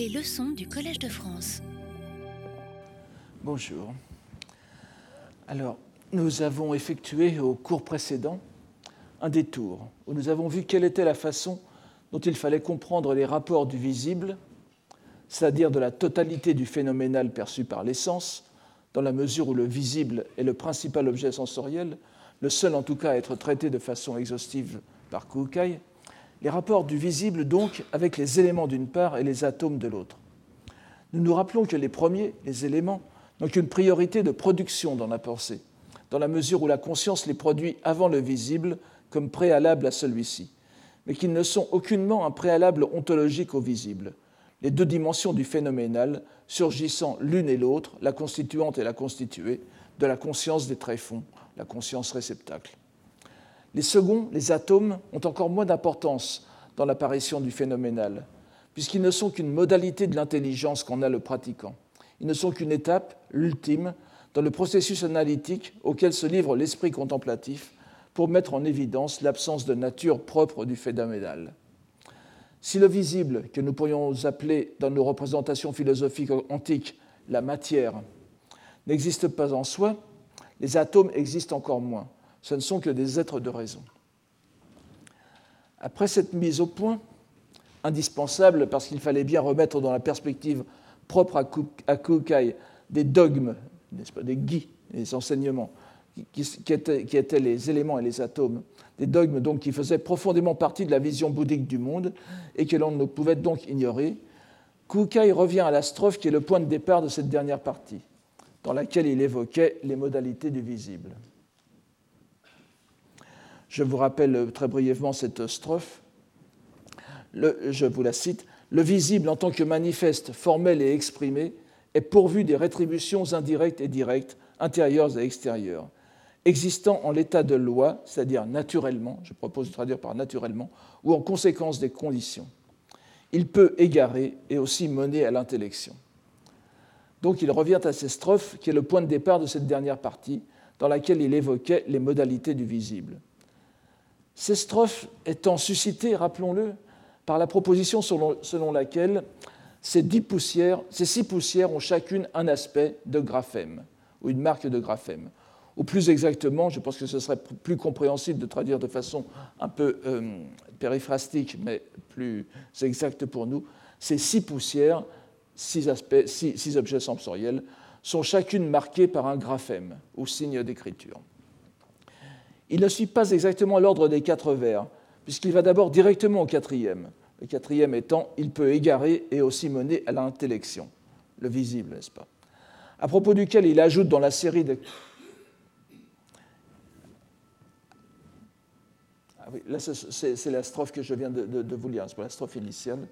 Les leçons du Collège de France. Bonjour. Alors, nous avons effectué au cours précédent un détour où nous avons vu quelle était la façon dont il fallait comprendre les rapports du visible, c'est-à-dire de la totalité du phénoménal perçu par l'essence, dans la mesure où le visible est le principal objet sensoriel, le seul en tout cas à être traité de façon exhaustive par Kukai, les rapports du visible donc avec les éléments d'une part et les atomes de l'autre. Nous nous rappelons que les premiers, les éléments, n'ont qu'une priorité de production dans la pensée, dans la mesure où la conscience les produit avant le visible comme préalable à celui-ci, mais qu'ils ne sont aucunement un préalable ontologique au visible, les deux dimensions du phénoménal surgissant l'une et l'autre, la constituante et la constituée, de la conscience des tréfonds, la conscience réceptacle. Les seconds, les atomes, ont encore moins d'importance dans l'apparition du phénoménal, puisqu'ils ne sont qu'une modalité de l'intelligence qu'en a le pratiquant. Ils ne sont qu'une étape, l'ultime, dans le processus analytique auquel se livre l'esprit contemplatif pour mettre en évidence l'absence de nature propre du phénoménal. Si le visible, que nous pourrions appeler dans nos représentations philosophiques antiques la matière, n'existe pas en soi, les atomes existent encore moins. Ce ne sont que des êtres de raison. Après cette mise au point, indispensable parce qu'il fallait bien remettre dans la perspective propre à Kukai des dogmes, pas, des guis, des enseignements, qui, étaient, les éléments et les atomes, des dogmes donc qui faisaient profondément partie de la vision bouddhique du monde et que l'on ne pouvait donc ignorer, Kukai revient à la strophe qui est le point de départ de cette dernière partie, dans laquelle il évoquait les modalités du visible. Je vous rappelle très brièvement cette strophe. je vous la cite. Le visible en tant que manifeste, formel et exprimé est pourvu des rétributions indirectes et directes, intérieures et extérieures existant en l'état de loi, c'est-à-dire naturellement, je propose de traduire par naturellement, ou en conséquence des conditions. Il peut égarer et aussi mener à l'intellection. Donc il revient à ces strophes qui est le point de départ de cette dernière partie, dans laquelle il évoquait les modalités du visible. Ces strophes étant suscitées, rappelons-le, par la proposition selon, laquelle ces, dix poussières, ces six poussières ont chacune un aspect de graphème, ou une marque de graphème ou plus exactement, je pense que ce serait plus compréhensible de traduire de façon un peu euh, périphrastique, mais plus exacte pour nous, ces six poussières, six, aspects, six, objets sensoriels, sont chacune marquées par un graphème ou signe d'écriture. Il ne suit pas exactement l'ordre des quatre vers, puisqu'il va d'abord directement au quatrième. Le quatrième étant, il peut égarer et aussi mener à l'intellection, le visible, n'est-ce pas? À propos duquel il ajoute dans la série de là, c'est la strophe que je viens de, vous lire, c'est la strophe initiale.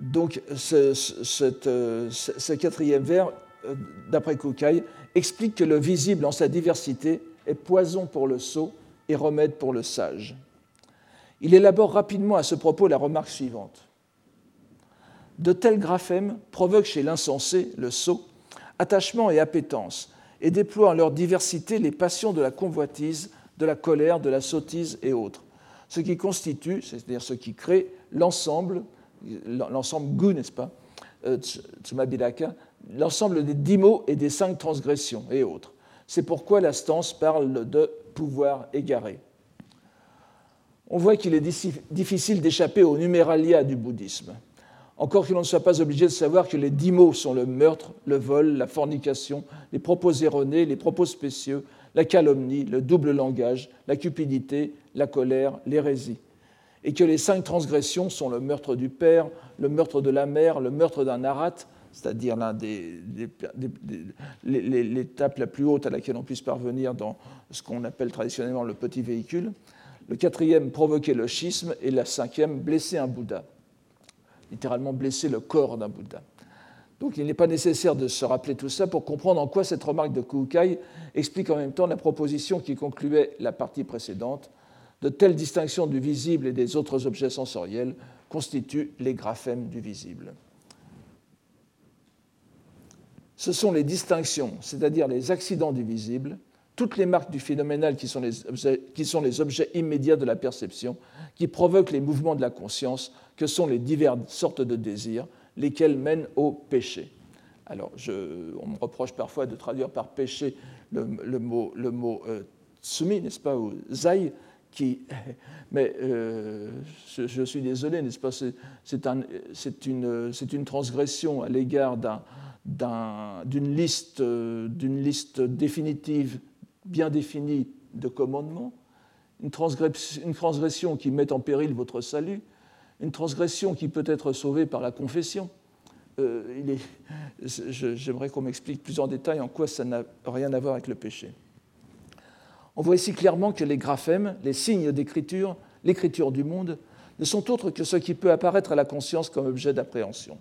Donc, ce, quatrième vers, euh, d'après Kukai, explique que le visible en sa diversité est poison pour le sot et remède pour le sage. Il élabore rapidement à ce propos la remarque suivante. De tels graphèmes provoquent chez l'insensé, le sot, attachement et appétence, et déploient en leur diversité les passions de la convoitise, de la colère, de la sottise et autres, ce qui constitue, c'est-à-dire ce qui crée l'ensemble, l'ensemble gu, n'est-ce pas, euh, l'ensemble des dix mots et des cinq transgressions et autres. C'est pourquoi la stance parle de pouvoir égaré. On voit qu'il est difficile d'échapper au numéralia du bouddhisme encore que l'on ne soit pas obligé de savoir que les dix mots sont le meurtre, le vol, la fornication, les propos erronés, les propos spécieux, la calomnie, le double langage, la cupidité, la colère, l'hérésie. Et que les cinq transgressions sont le meurtre du père, le meurtre de la mère, le meurtre d'un arat, c'est-à-dire l'étape la plus haute à laquelle on puisse parvenir dans ce qu'on appelle traditionnellement le petit véhicule. Le quatrième, provoquer le schisme. Et la cinquième, blesser un Bouddha littéralement blesser le corps d'un Bouddha. Donc il n'est pas nécessaire de se rappeler tout ça pour comprendre en quoi cette remarque de Kukai explique en même temps la proposition qui concluait la partie précédente. De telles distinctions du visible et des autres objets sensoriels constituent les graphèmes du visible. Ce sont les distinctions, c'est-à-dire les accidents du visible, toutes les marques du phénoménal qui sont les objets, immédiats de la perception, qui provoquent les mouvements de la conscience, que sont les diverses sortes de désirs, lesquels mènent au péché. Alors, on me reproche parfois de traduire par péché le, mot, le euh, sumi, n'est-ce pas, ou zai, qui, mais euh, je, suis désolé, n'est-ce pas, c'est un, une, transgression à l'égard d'une liste, liste définitive, bien définie de commandements, une transgression, une transgression qui met en péril votre salut, une transgression qui peut être sauvée par la confession. Euh, j'aimerais qu'on m'explique plus en détail en quoi ça n'a rien à voir avec le péché. On voit ici clairement que les graphèmes, les signes d'écriture, l'écriture du monde, ne sont autres que ce qui peut apparaître à la conscience comme objet d'appréhension.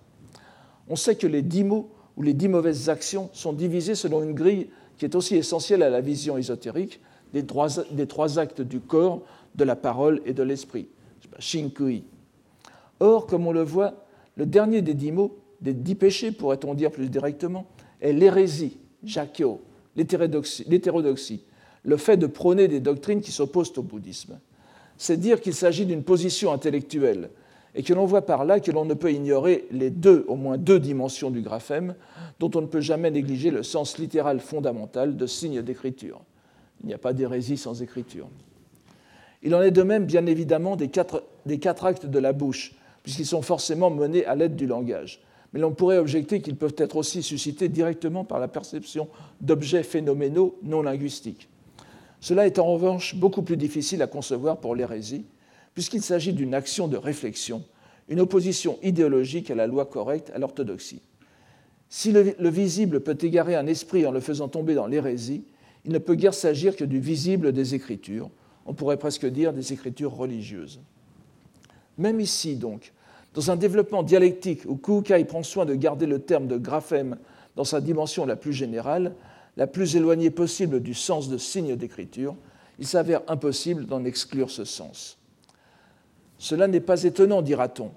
On sait que les dix mots ou les dix mauvaises actions sont divisés selon une grille qui est aussi essentielle à la vision ésotérique des trois, des trois actes du corps, de la parole et de l'esprit, shinkui. Or, comme on le voit, le dernier des dix mots des dix péchés, pourrait-on dire plus directement, est l'hérésie, jakyo, l'hétérodoxie, le fait de prôner des doctrines qui s'opposent au bouddhisme. C'est dire qu'il s'agit d'une position intellectuelle et que l'on voit par là que l'on ne peut ignorer les deux, au moins deux dimensions du graphème, dont on ne peut jamais négliger le sens littéral fondamental de signe d'écriture. Il n'y a pas d'hérésie sans écriture. Il en est de même, bien évidemment, des quatre, actes de la bouche, puisqu'ils sont forcément menés à l'aide du langage mais l'on pourrait objecter qu'ils peuvent être aussi suscités directement par la perception d'objets phénoménaux non linguistiques. Cela est en revanche beaucoup plus difficile à concevoir pour l'hérésie, puisqu'il s'agit d'une action de réflexion, une opposition idéologique à la loi correcte, à l'orthodoxie. Si le, visible peut égarer un esprit en le faisant tomber dans l'hérésie, il ne peut guère s'agir que du visible des Écritures, on pourrait presque dire des Écritures religieuses. Même ici, donc, dans un développement dialectique où Kukai prend soin de garder le terme de graphème dans sa dimension la plus générale, la plus éloignée possible du sens de signe d'écriture, il s'avère impossible d'en exclure ce sens. Cela n'est pas étonnant, dira-t-on,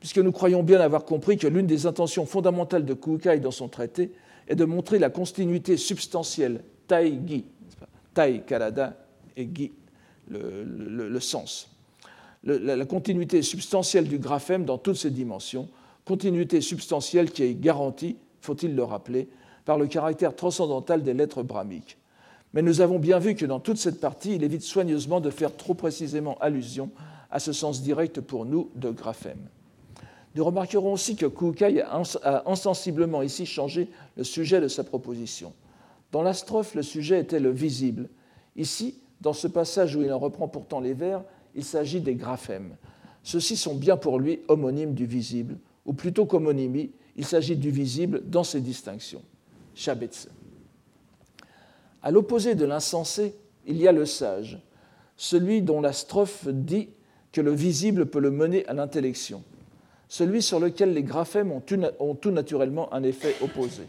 puisque nous croyons bien avoir compris que l'une des intentions fondamentales de Kukai dans son traité est de montrer la continuité substantielle, tai-gi, tai karada et gi, le sens la, continuité substantielle du graphème dans toutes ses dimensions, continuité substantielle qui est garantie, faut-il le rappeler, par le caractère transcendantal des lettres brahmiques. Mais nous avons bien vu que dans toute cette partie, il évite soigneusement de faire trop précisément allusion à ce sens direct pour nous de graphème. Nous remarquerons aussi que Kukai a insensiblement ici changé le sujet de sa proposition. Dans la strophe, le sujet était le visible. Ici, dans ce passage où il en reprend pourtant les vers, il s'agit des graphèmes. Ceux-ci sont bien pour lui homonymes du visible, ou plutôt qu'homonymie, il s'agit du visible dans ses distinctions. Shabetze. À l'opposé de l'insensé, il y a le sage, celui dont la strophe dit que le visible peut le mener à l'intellection, celui sur lequel les graphèmes ont tout naturellement un effet opposé.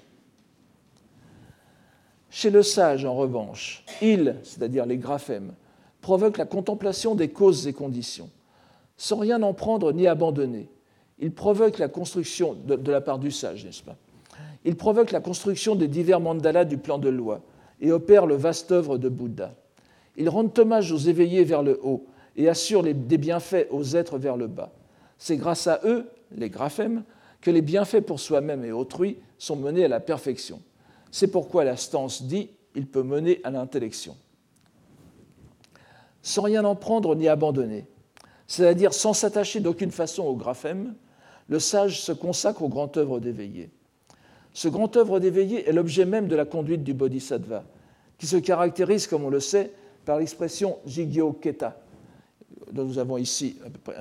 Chez le sage, en revanche, il, c'est-à-dire les graphèmes, provoque la contemplation des causes et conditions, sans rien en prendre ni abandonner. Il provoque la construction, de, la part du sage, n'est-ce pas? Il provoque la construction des divers mandalas du plan de loi et opère le vaste œuvre de Bouddha. Il rend hommage aux éveillés vers le haut et assure des bienfaits aux êtres vers le bas. C'est grâce à eux, les graphèmes, que les bienfaits pour soi-même et autrui sont menés à la perfection. C'est pourquoi la stance dit il peut mener à l'intellection sans rien en prendre ni abandonner, c'est-à-dire sans s'attacher d'aucune façon au graphème, le sage se consacre au grand œuvre d'éveillé. Ce grand œuvre d'éveillé est l'objet même de la conduite du bodhisattva, qui se caractérise, comme on le sait, par l'expression jigyo keta, dont nous avons ici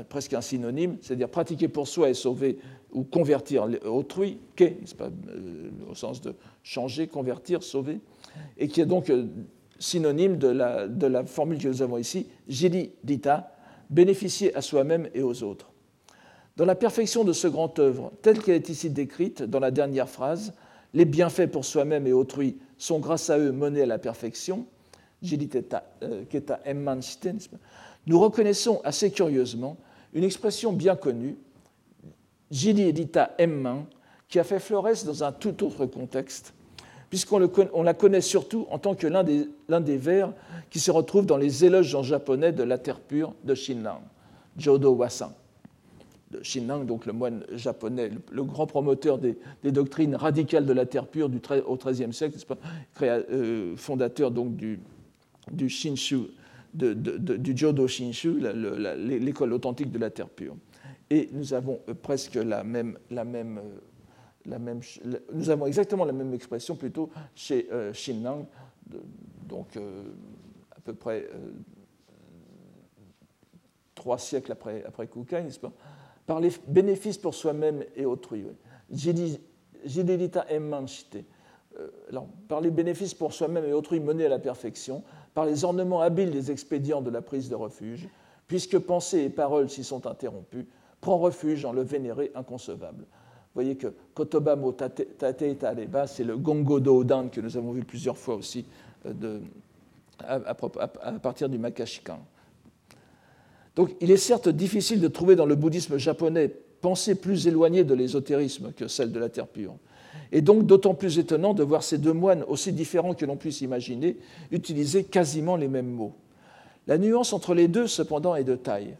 presque un synonyme, c'est-à-dire pratiquer pour soi et sauver ou convertir autrui, ke, pas, euh, au sens de changer, convertir, sauver, et qui est donc euh, synonyme de la, formule que nous avons ici, jidi dita, bénéficier à soi-même et aux autres. Dans la perfection de ce grand œuvre, telle qu'elle est ici décrite dans la dernière phrase, les bienfaits pour soi-même et autrui sont grâce à eux menés à la perfection, euh, nous reconnaissons assez curieusement une expression bien connue, Jidi Edita Emman, qui a fait florès dans un tout autre contexte, puisqu'on la connaît surtout en tant que l'un des, vers qui se retrouve dans les éloges en japonais de la terre pure de Shinran, Jodo Wasan. De Shinran, donc le moine japonais, le, grand promoteur des, doctrines radicales de la terre pure au XIIIe siècle, euh, fondateur donc du Shinshu, du Jodo Shinshu, l'école authentique de la terre pure. Et nous avons euh, presque la même, la même euh, nous avons exactement la même expression plutôt chez euh, donc euh, à peu près euh, trois siècles après, après Kukai, n'est-ce pas Par les bénéfices pour soi-même et autrui. Jidilita alors, par les bénéfices pour soi-même et autrui menés à la perfection, par les ornements habiles des expédients de la prise de refuge, puisque pensée et parole s'y sont interrompues, prend refuge en le vénéré inconcevable. Vous voyez que Kotoba mo tate taleba, c'est le gongo dodan que nous avons vu plusieurs fois aussi euh, à, partir du Makashikan. Donc il est certes difficile de trouver dans le bouddhisme japonais pensée plus éloignée de l'ésotérisme que celle de la terre pure. Et donc d'autant plus étonnant de voir ces deux moines, aussi différents que l'on puisse imaginer, utiliser quasiment les mêmes mots. La nuance entre les deux, cependant, est de taille,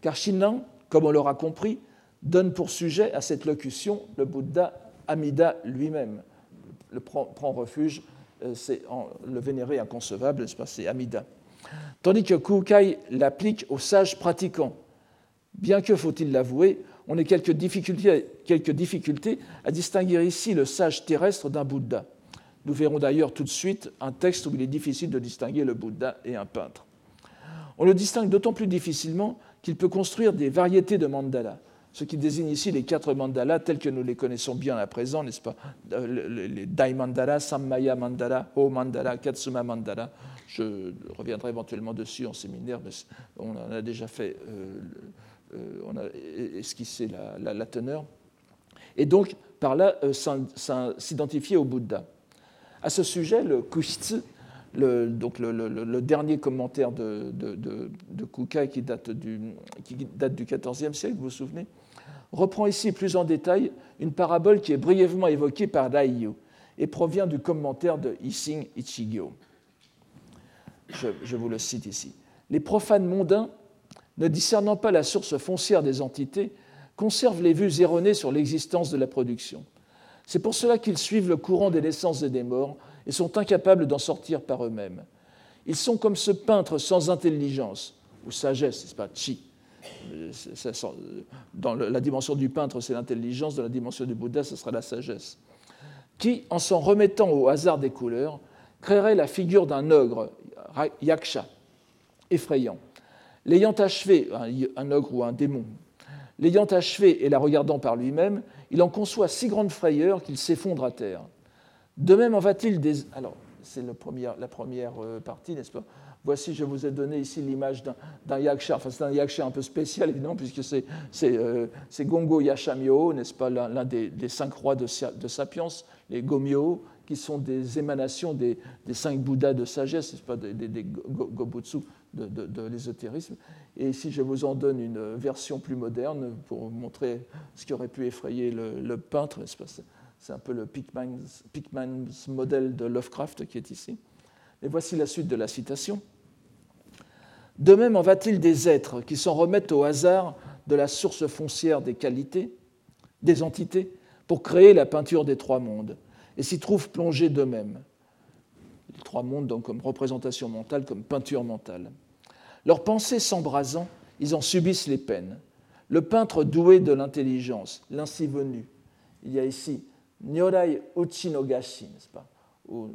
car Shinran, comme on l'aura compris, donne pour sujet à cette locution le Bouddha Amida lui-même. Le prend, refuge, euh, c'est le vénéré inconcevable, c'est Amida. Tandis que Kukai l'applique aux sages pratiquants. Bien que, faut-il l'avouer, on ait quelques difficultés, à distinguer ici le sage terrestre d'un Bouddha. Nous verrons d'ailleurs tout de suite un texte où il est difficile de distinguer le Bouddha et un peintre. On le distingue d'autant plus difficilement qu'il peut construire des variétés de mandalas ce qui désigne ici les quatre mandalas tels que nous les connaissons bien à présent, n'est-ce pas? Euh, Les Dai Mandala, Sammaya Mandala, Ho Mandala, Katsuma Mandala. Je reviendrai éventuellement dessus en séminaire, mais on en a déjà fait, euh, on a esquissé la, teneur. Et donc, par là, s'identifier au Bouddha. À ce sujet, le Kushitsu, le, donc le, dernier commentaire de, de, Kukai qui date, du, qui XIVe siècle, vous vous souvenez, reprend ici plus en détail une parabole qui est brièvement évoquée par Daiyu et provient du commentaire de Issing Ichigyo. Je vous le cite ici. Les profanes mondains, ne discernant pas la source foncière des entités, conservent les vues erronées sur l'existence de la production. C'est pour cela qu'ils suivent le courant des naissances et des morts et sont incapables d'en sortir par eux-mêmes. Ils sont comme ce peintre sans intelligence, ou sagesse, n'est-ce pas, chi, dans la dimension du peintre, c'est l'intelligence, dans la dimension du Bouddha, ce sera la sagesse, qui, en s'en remettant au hasard des couleurs, créerait la figure d'un ogre, yaksha, effrayant. L'ayant achevé, un ogre ou un démon, l'ayant achevé et la regardant par lui-même, il en conçoit si grande frayeur qu'il s'effondre à terre. De même en va-t-il des... Alors, c'est la première euh, partie, n'est-ce pas? Voici, je vous ai donné ici l'image d'un yaksha. Enfin, c'est un yaksha un peu spécial, évidemment, puisque c'est euh, Gongo Yashamyo, n'est-ce pas, l'un des, cinq rois de, Sapiens, les Gomyo, qui sont des émanations des, cinq Bouddhas de sagesse, n'est-ce pas, des, Gobutsu de, l'ésotérisme. Et ici, je vous en donne une version plus moderne pour montrer ce qui aurait pu effrayer le, peintre, C'est un peu le Pickman's modèle de Lovecraft qui est ici. Et voici la suite de la citation. De même en va-t-il des êtres qui s'en remettent au hasard de la source foncière des qualités, des entités, pour créer la peinture des trois mondes, et s'y trouvent plongés d'eux-mêmes. Les trois mondes, donc, comme représentation mentale, comme peinture mentale. Leurs pensées s'embrasant, ils en subissent les peines. Le peintre doué de l'intelligence, l'ainsi venu, il y a ici Nyorai Uchinogashi, n'est-ce pas Ou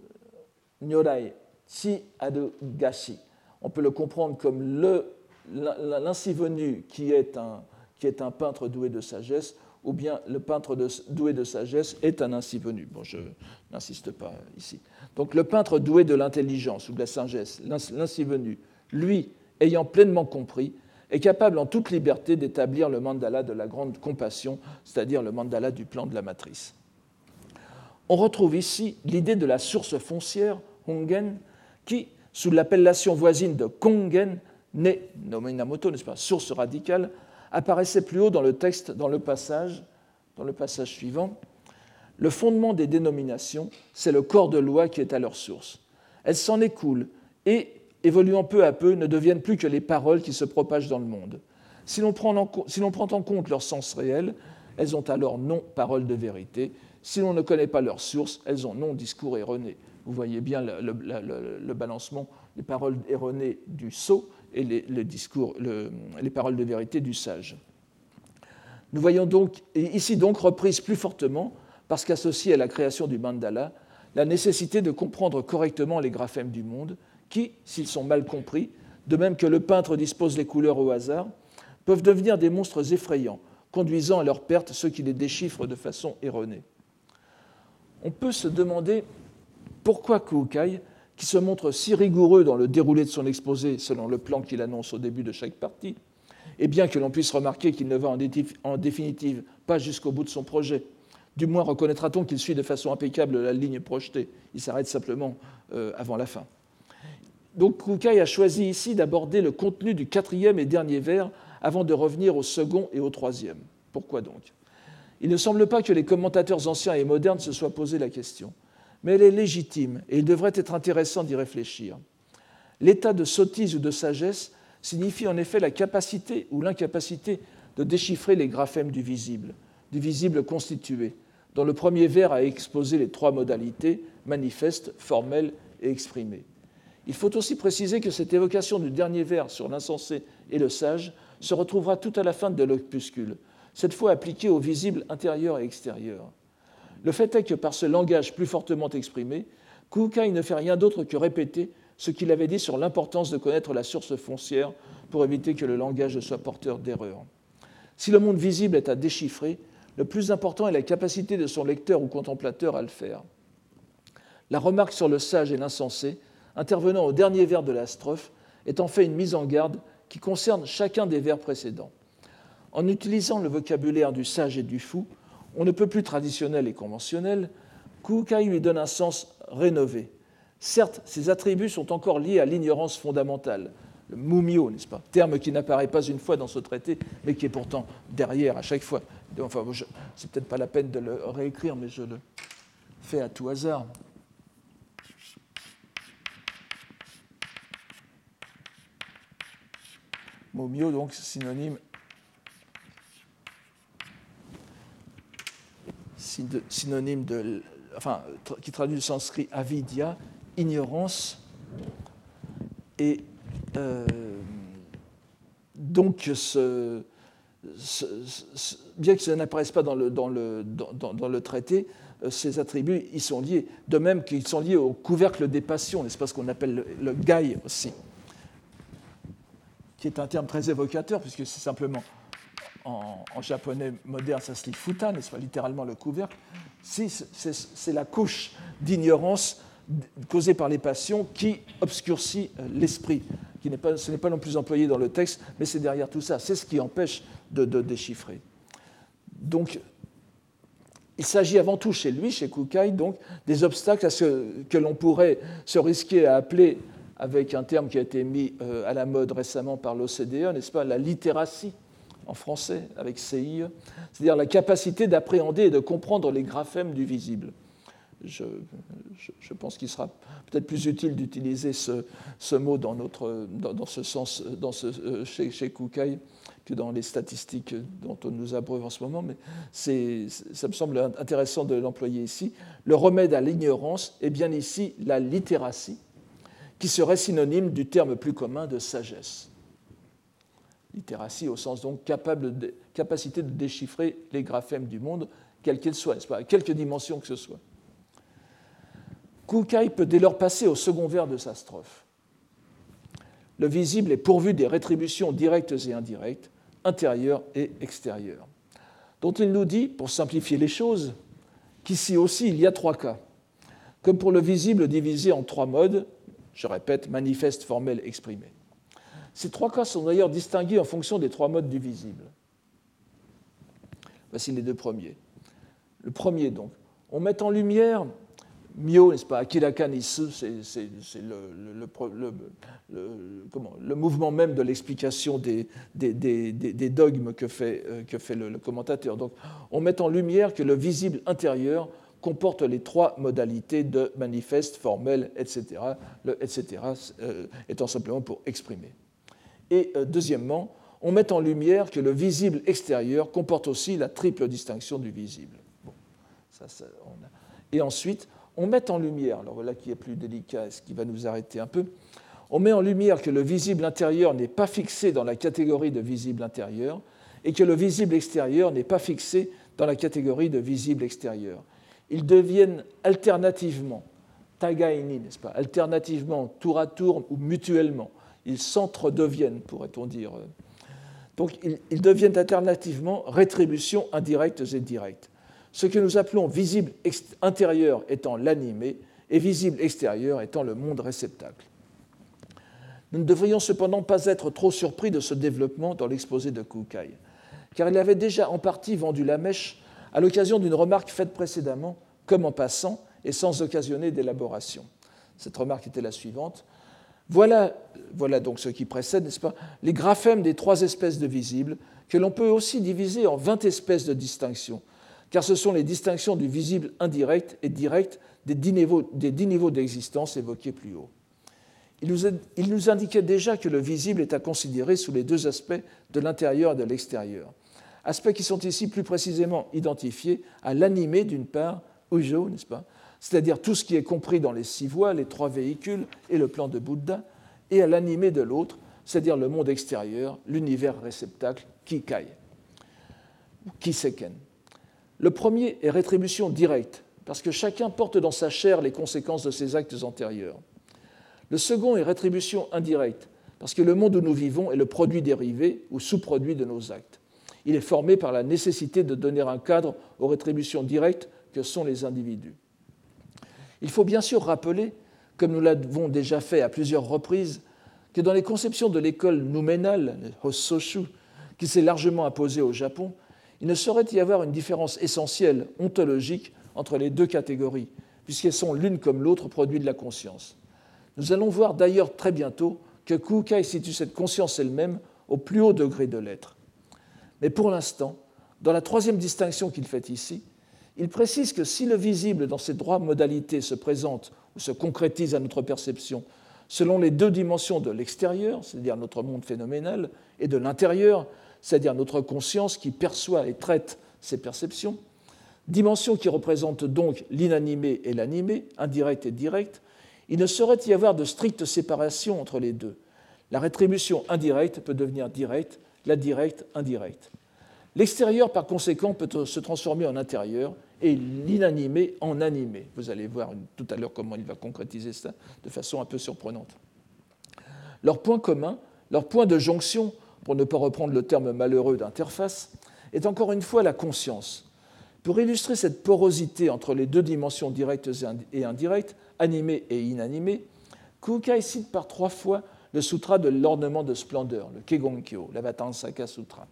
Nyorai Chi Adogashi, on peut le comprendre comme l'ainsi venu qui est, un, qui est un peintre doué de sagesse, ou bien le peintre doué de sagesse est un ainsi venu. Bon, je n'insiste pas ici. Donc le peintre doué de l'intelligence ou de la sagesse, l'ainsi venu, lui, ayant pleinement compris, est capable en toute liberté d'établir le mandala de la grande compassion, c'est-à-dire le mandala du plan de la matrice. On retrouve ici l'idée de la source foncière, Hongen, qui, sous l'appellation voisine de Kongen, né no Minamoto, n'est-ce pas, source radicale, apparaissait plus haut dans le texte, dans le passage, dans le passage suivant. Le fondement des dénominations, c'est le corps de loi qui est à leur source. Elles s'en écoulent et, évoluant peu à peu, ne deviennent plus que les paroles qui se propagent dans le monde. Si l'on prend, en compte leur sens réel, elles ont alors non parole de vérité. Si l'on ne connaît pas leur source, elles ont non discours erroné. Vous voyez bien le, balancement des paroles erronées du sot et les, discours, les paroles de vérité du sage. Nous voyons donc, ici donc reprise plus fortement, parce qu'associée à la création du mandala, la nécessité de comprendre correctement les graphèmes du monde, qui, s'ils sont mal compris, de même que le peintre dispose les couleurs au hasard, peuvent devenir des monstres effrayants, conduisant à leur perte ceux qui les déchiffrent de façon erronée. On peut se demander pourquoi Kukai, qui se montre si rigoureux dans le déroulé de son exposé selon le plan qu'il annonce au début de chaque partie, et bien que l'on puisse remarquer qu'il ne va en définitive pas jusqu'au bout de son projet, du moins reconnaîtra-t-on qu'il suit de façon impeccable la ligne projetée. Il s'arrête simplement euh, avant la fin. Donc Kukai a choisi ici d'aborder le contenu du quatrième et dernier vers avant de revenir au second et au troisième. Pourquoi donc? Il ne semble pas que les commentateurs anciens et modernes se soient posé la question, mais elle est légitime et il devrait être intéressant d'y réfléchir. L'état de sottise ou de sagesse signifie en effet la capacité ou l'incapacité de déchiffrer les graphèmes du visible, du visible constitué, dont le premier vers a exposé les trois modalités, manifeste, formel et exprimé. Il faut aussi préciser que cette évocation du dernier vers sur l'insensé et le sage se retrouvera tout à la fin de l'opuscule, cette fois appliquée au visible intérieur et extérieur. Le fait est que par ce langage plus fortement exprimé, Kukai ne fait rien d'autre que répéter ce qu'il avait dit sur l'importance de connaître la source foncière pour éviter que le langage soit porteur d'erreurs. Si le monde visible est à déchiffrer, le plus important est la capacité de son lecteur ou contemplateur à le faire. La remarque sur le sage et l'insensé, intervenant au dernier vers de la strophe, est en fait une mise en garde qui concerne chacun des vers précédents. En utilisant le vocabulaire du sage et du fou, on ne peut plus traditionnel et conventionnel, Kukai lui donne un sens rénové. Certes, ces attributs sont encore liés à l'ignorance fondamentale, le mumio, n'est-ce pas Terme qui n'apparaît pas une fois dans ce traité, mais qui est pourtant derrière à chaque fois. Enfin, c'est peut-être pas la peine de le réécrire, mais je le fais à tout hasard. Momio, donc synonyme, de, enfin, qui traduit le sanskrit avidya, ignorance. Et euh, donc, bien que ça n'apparaisse pas dans le, traité, euh, ces attributs, ils sont liés, de même qu'ils sont liés au couvercle des passions, n'est-ce pas ce qu'on appelle le, le aussi qui est un terme très évocateur, puisque c'est simplement en, japonais moderne, ça se lit futa, n'est-ce pas, littéralement le couvercle. C'est la couche d'ignorance causée par les passions qui obscurcit euh, l'esprit. ce n'est pas non plus employé dans le texte, mais c'est derrière tout ça. C'est ce qui empêche de, déchiffrer. Donc, il s'agit avant tout chez lui, chez Kukai, donc, des obstacles à ce que l'on pourrait se risquer à appeler avec un terme qui a été mis euh, à la mode récemment par l'OCDE, n'est-ce pas, la littératie en français, avec CI, c'est-à-dire la capacité d'appréhender et de comprendre les graphèmes du visible. Je, pense qu'il sera peut-être plus utile d'utiliser ce, mot dans, notre, dans, ce sens dans ce, euh, chez, chez Kukai que dans les statistiques dont on nous abreuve en ce moment, mais ça me semble intéressant de l'employer ici. Le remède à l'ignorance est bien ici la littératie, qui serait synonyme du terme plus commun de sagesse. Littératie au sens donc capable capacité de déchiffrer les graphèmes du monde, quels qu'ils soient, pas, à quelque dimension que ce soit. Kukai peut dès lors passer au second vers de sa strophe. Le visible est pourvu des rétributions directes et indirectes, intérieures et extérieures, dont il nous dit, pour simplifier les choses, qu'ici aussi il y a trois cas. Comme pour le visible divisé en trois modes, je répète, manifeste, formel, exprimé. Ces trois cas sont d'ailleurs distingués en fonction des trois modes du visible. Voici les deux premiers. Le premier, donc, on met en lumière Mio, n'est-ce pas, Akiraka Nisu, c'est le, mouvement même de l'explication des, dogmes que fait, euh, que fait le, commentateur. Donc, on met en lumière que le visible intérieur comporte les trois modalités de manifeste, formel, etc. Etc. Euh, étant simplement pour exprimer. Et euh, deuxièmement, on met en lumière que le visible extérieur comporte aussi la triple distinction du visible. Et ensuite, on met en lumière, alors voilà qui est plus délicat et ce qui va nous arrêter un peu, on met en lumière que le visible intérieur n'est pas fixé dans la catégorie de visible intérieur et que le visible extérieur n'est pas fixé dans la catégorie de visible extérieur. Ils deviennent alternativement, tagaini, n'est-ce pas, alternativement, tour à tour ou mutuellement. Ils s'entre-deviennent, pourrait-on dire. Donc ils deviennent alternativement rétributions indirectes et directes. Ce que nous appelons visible intérieur étant l'animé et visible extérieur étant le monde réceptacle. Nous ne devrions cependant pas être trop surpris de ce développement dans l'exposé de Kukai, car il avait déjà en partie vendu la mèche à l'occasion d'une remarque faite précédemment, comme en passant et sans occasionner d'élaboration. Cette remarque était la suivante. Voilà, voilà donc ce qui précède, n'est-ce pas, les graphèmes des trois espèces de visibles, que l'on peut aussi diviser en 20 espèces de distinctions, car ce sont les distinctions du visible indirect et direct des dix niveaux d'existence évoqués plus haut il nous, indiquait déjà que le visible est à considérer sous les deux aspects de l'intérieur et de l'extérieur. Aspects qui sont ici plus précisément identifiés à l'animé d'une part, Ujo, n'est-ce pas? C'est-à-dire tout ce qui est compris dans les six voies, les trois véhicules et le plan de Bouddha, et à l'animé de l'autre, c'est-à-dire le monde extérieur, l'univers réceptacle, Kikai, Kiseken. Le premier est rétribution directe, parce que chacun porte dans sa chair les conséquences de ses actes antérieurs. Le second est rétribution indirecte, parce que le monde où nous vivons est le produit dérivé ou sous-produit de nos actes. Il est formé par la nécessité de donner un cadre aux rétributions directes que sont les individus. Il faut bien sûr rappeler, comme nous l'avons déjà fait à plusieurs reprises, que dans les conceptions de l'école nouménale, Hossoshu, qui s'est largement imposée au Japon, il ne saurait y avoir une différence essentielle, ontologique, entre les deux catégories, puisqu'elles sont l'une comme l'autre produits de la conscience. Nous allons voir d'ailleurs très bientôt que Kukai situe cette conscience elle-même au plus haut degré de l'être. Mais pour l'instant, dans la troisième distinction qu'il fait ici, il précise que si le visible dans ses droits modalités se présente ou se concrétise à notre perception selon les deux dimensions de l'extérieur, c'est-à-dire notre monde phénoménal, et de l'intérieur, c'est-à-dire notre conscience qui perçoit et traite ces perceptions, dimensions qui représentent donc l'inanimé et l'animé, indirect et direct, il ne saurait y avoir de stricte séparation entre les deux. La rétribution indirecte peut devenir directe, la directe indirecte. L'extérieur, par conséquent, peut se transformer en intérieur et l'inanimé en animé. Vous allez voir tout à l'heure comment il va concrétiser ça de façon un peu surprenante. Leur point commun, leur point de jonction, pour ne pas reprendre le terme malheureux d'interface, est encore une fois la conscience. Pour illustrer cette porosité entre les deux dimensions directes et indirectes, animé et inanimé, Kukai cite par trois fois le sutra de l'ornement de splendeur, le Kegonkyo, l'Avatansaka Sutra.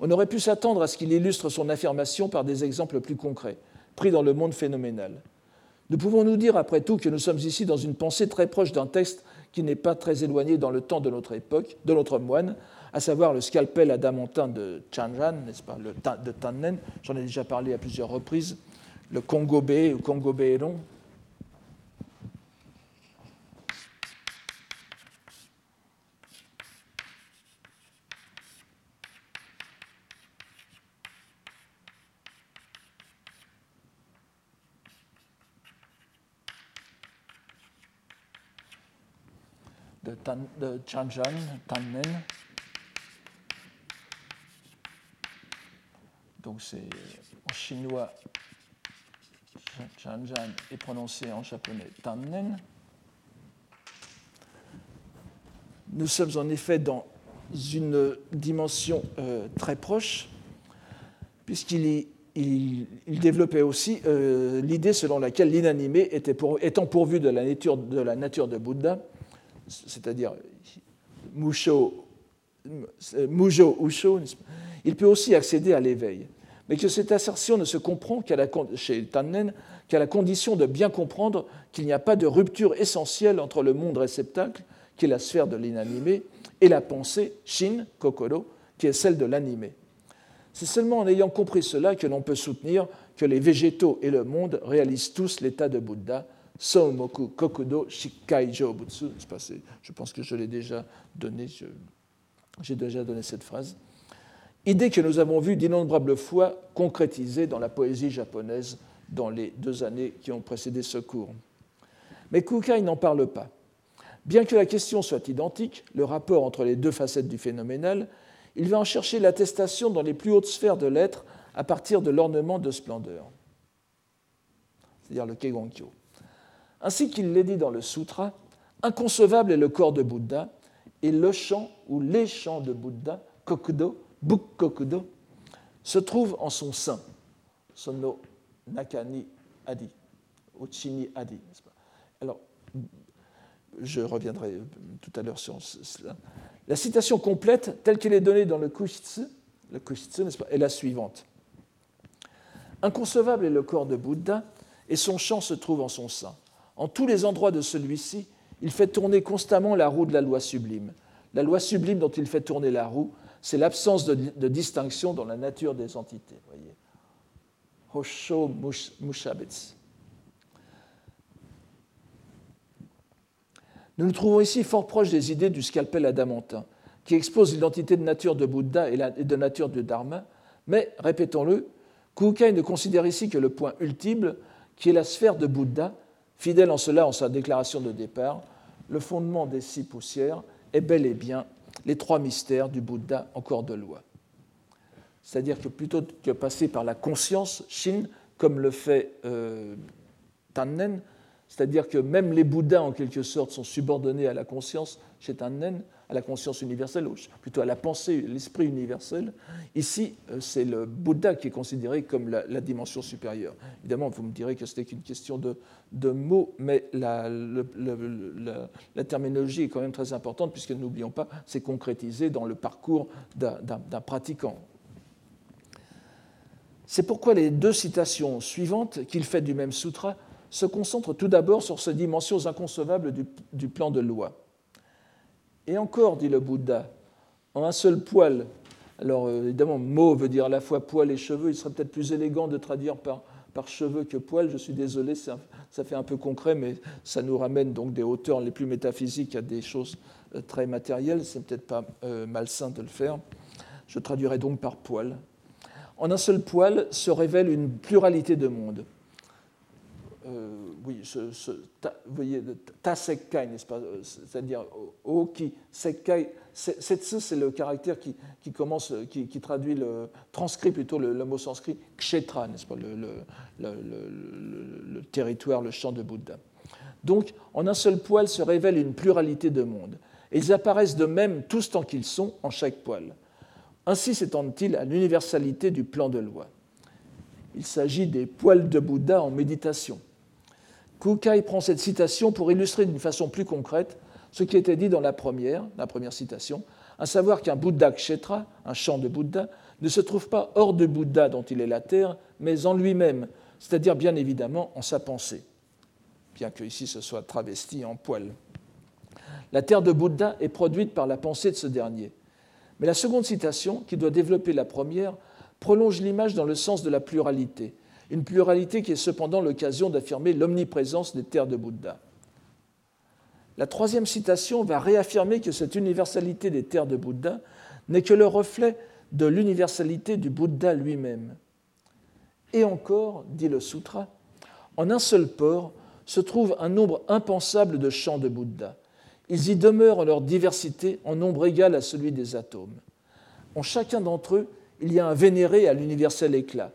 On aurait pu s'attendre à ce qu'il illustre son affirmation par des exemples plus concrets, pris dans le monde phénoménal. Nous pouvons nous dire, après tout, que nous sommes ici dans une pensée très proche d'un texte qui n'est pas très éloigné dans le temps de notre époque, de notre moine, à savoir le scalpel adamantin de Chanjan, n'est-ce pas, le de Tannen, j'en ai déjà parlé à plusieurs reprises, le Kongobe ou De, Chanjan, Tannen. Donc c'est en chinois, Chanjan est prononcé en japonais Tannen. Nous sommes en effet dans une dimension euh, très proche, puisqu'il il, développait aussi euh, l'idée selon laquelle l'inanimé étant pourvu de la nature de, la nature de Bouddha, c'est-à-dire Mujo Usho, il peut aussi accéder à l'éveil. Mais que cette assertion ne se comprend qu'à la, chez Tannen qu'à la condition de bien comprendre qu'il n'y a pas de rupture essentielle entre le monde réceptacle, qui est la sphère de l'inanimé, et la pensée, Shin, Kokoro, qui est celle de l'animé. C'est seulement en ayant compris cela que l'on peut soutenir que les végétaux et le monde réalisent tous l'état de Bouddha, Somoku Kokudo Shikkaijo Butsu. Je pense que je l'ai déjà donné, j'ai déjà donné cette phrase. Idée que nous avons vue d'innombrables fois concrétisée dans la poésie japonaise dans les deux années qui ont précédé ce cours. Mais Kukai n'en parle pas. Bien que la question soit identique, le rapport entre les deux facettes du phénoménal, il va en chercher l'attestation dans les plus hautes sphères de l'être à partir de l'ornement de splendeur, c'est-à-dire le Kegonkyo. Ainsi qu'il l'est dit dans le Sutra, inconcevable est le corps de Bouddha et le chant ou les chants de Bouddha, Kokudo, Bukkokudo, se trouve en son sein, Sono Nakani Adi, Uchini Adi. Alors, je reviendrai tout à l'heure sur cela. La citation complète, telle qu'elle est donnée dans le Kushitsu, le Kushitsu est la suivante. Inconcevable est le corps de Bouddha, et son chant se trouve en son sein. En tous les endroits de celui-ci, il fait tourner constamment la roue de la loi sublime. La loi sublime dont il fait tourner la roue, c'est l'absence de, distinction dans la nature des entités. Voyez. Hosho. Nous nous trouvons ici fort proches des idées du scalpel adamantin, qui expose l'identité de nature de Bouddha et de nature de Dharma, mais, répétons-le, Kukai ne considère ici que le point ultime, qui est la sphère de Bouddha, fidèle en cela en sa déclaration de départ, le fondement des six poussières est bel et bien les trois mystères du Bouddha en corps de loi. C'est-à-dire que plutôt que passer par la conscience, Shin, comme le fait euh, Tannen, c'est-à-dire que même les Bouddhas, en quelque sorte, sont subordonnés à la conscience chez Tannen, à la conscience universelle, ou plutôt à la pensée, l'esprit universel. Ici, euh, c'est le Bouddha qui est considéré comme la, dimension supérieure. Évidemment, vous me direz que c'était qu'une question de, de, mots, mais la, la, terminologie est quand même très importante, puisque n'oublions pas, c'est concrétisé dans le parcours d'un pratiquant. C'est pourquoi les deux citations suivantes qu'il fait du même sutra se concentrent tout d'abord sur ces dimensions inconcevables du, du plan de loi. Et encore, dit le Bouddha, en un seul poil. Alors euh, évidemment, mot veut dire à la fois poil et cheveux. Il serait peut-être plus élégant de traduire par, cheveux que poil. Je suis désolé, ça, fait un peu concret, mais ça nous ramène donc des hauteurs les plus métaphysiques à des choses euh, très matérielles. C'est peut-être pas euh, malsain de le faire. Je traduirai donc par poil. En un seul poil se révèle une pluralité de mondes. Oui, ce, ce, ta, voyez, n'est-ce pas euh, C'est-à-dire oki, sekkai. Setsu, c'est le caractère qui, commence, qui, qui, traduit le, transcrit plutôt le, mot sanskrit kshetra, n'est-ce pas le, le, territoire, le champ de Bouddha. Donc, en un seul poil se révèle une pluralité de mondes. Et ils apparaissent de même tous tant qu'ils sont en chaque poil. Ainsi s'étendent-ils à l'universalité du plan de loi. Il s'agit des poils de Bouddha en méditation. Kukai prend cette citation pour illustrer d'une façon plus concrète ce qui était dit dans la première, la première citation, à savoir qu'un Bouddha Kshetra, un champ de Bouddha, ne se trouve pas hors de Bouddha dont il est la terre, mais en lui-même, c'est-à-dire bien évidemment en sa pensée, bien que ici ce soit travesti en poil. La terre de Bouddha est produite par la pensée de ce dernier. Mais la seconde citation, qui doit développer la première, prolonge l'image dans le sens de la pluralité, une pluralité qui est cependant l'occasion d'affirmer l'omniprésence des terres de Bouddha. La troisième citation va réaffirmer que cette universalité des terres de Bouddha n'est que le reflet de l'universalité du Bouddha lui-même. Et encore, dit le Sutra, en un seul port se trouve un nombre impensable de champs de Bouddha. Ils y demeurent en leur diversité en nombre égal à celui des atomes. En chacun d'entre eux, il y a un vénéré à l'universel éclat,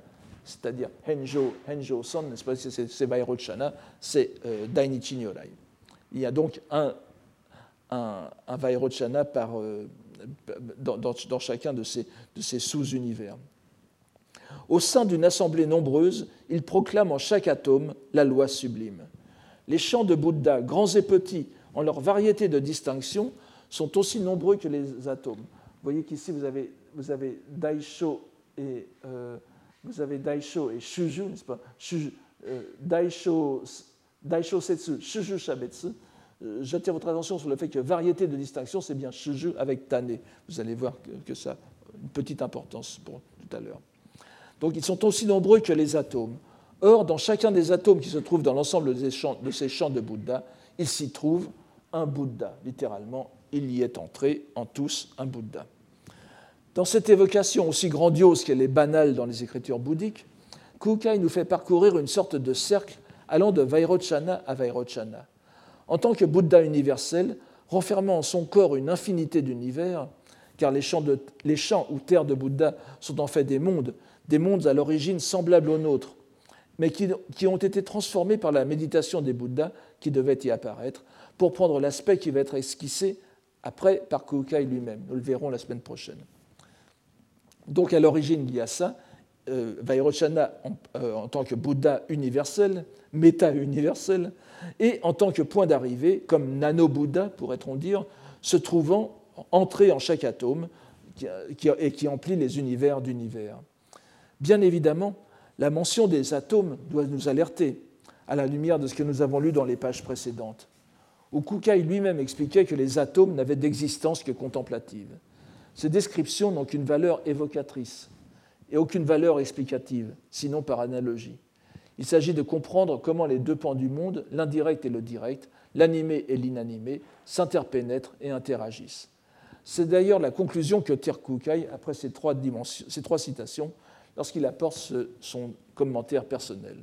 c'est-à-dire Henjo, Henjo Son, c'est Vairochana, c'est euh, Dainichi Nyorai. Il y a donc un, un, euh, dans, chacun de ces, sous-univers. Au sein d'une assemblée nombreuse, il proclame en chaque atome la loi sublime. Les chants de Bouddha, grands et petits, en leur variété de distinction, sont aussi nombreux que les atomes. Vous voyez qu'ici, vous avez, vous Daisho et euh, vous avez Daisho et Shuju, n'est-ce pas? Euh, Daisho, Daisho Setsu, Shuju Shabetsu. Euh, j'attire votre attention sur le fait que variété de distinction, c'est bien Shuju avec Tane. Vous allez voir que, ça a une petite importance pour tout à l'heure. Donc ils sont aussi nombreux que les atomes. Or, dans chacun des atomes qui se trouvent dans l'ensemble de ces champs de Bouddha, il s'y trouve un Bouddha. Littéralement, il y est entré en tous un Bouddha. Dans cette évocation aussi grandiose qu'elle est banale dans les écritures bouddhiques, Kukai nous fait parcourir une sorte de cercle allant de Vairochana à Vairochana. En tant que Bouddha universel, renfermant en son corps une infinité d'univers, car les champs, ou terres de Bouddha sont en fait des mondes, des mondes à l'origine semblables aux nôtres, mais qui, qui, ont été transformés par la méditation des Bouddhas qui devaient y apparaître, pour prendre l'aspect qui va être esquissé après par Kukai lui-même. Nous le verrons la semaine prochaine. Donc à l'origine, il y a ça, euh, Vairochana euh, en, tant que Bouddha universel, méta-universel, et en tant que point d'arrivée, comme nano-Bouddha, pourrait-on dire, se trouvant entré en chaque atome et qui emplit les univers d'univers. Bien évidemment, la mention des atomes doit nous alerter à la lumière de ce que nous avons lu dans les pages précédentes, où Kukai lui-même expliquait que les atomes n'avaient d'existence que contemplative. Ces descriptions n'ont qu'une valeur évocatrice et aucune valeur explicative, sinon par analogie. Il s'agit de comprendre comment les deux pans du monde, l'indirect et le direct, l'animé et l'inanimé, s'interpénètrent et interagissent. C'est d'ailleurs la conclusion que tire Kukai après ces trois, ces trois citations lorsqu'il apporte son commentaire personnel.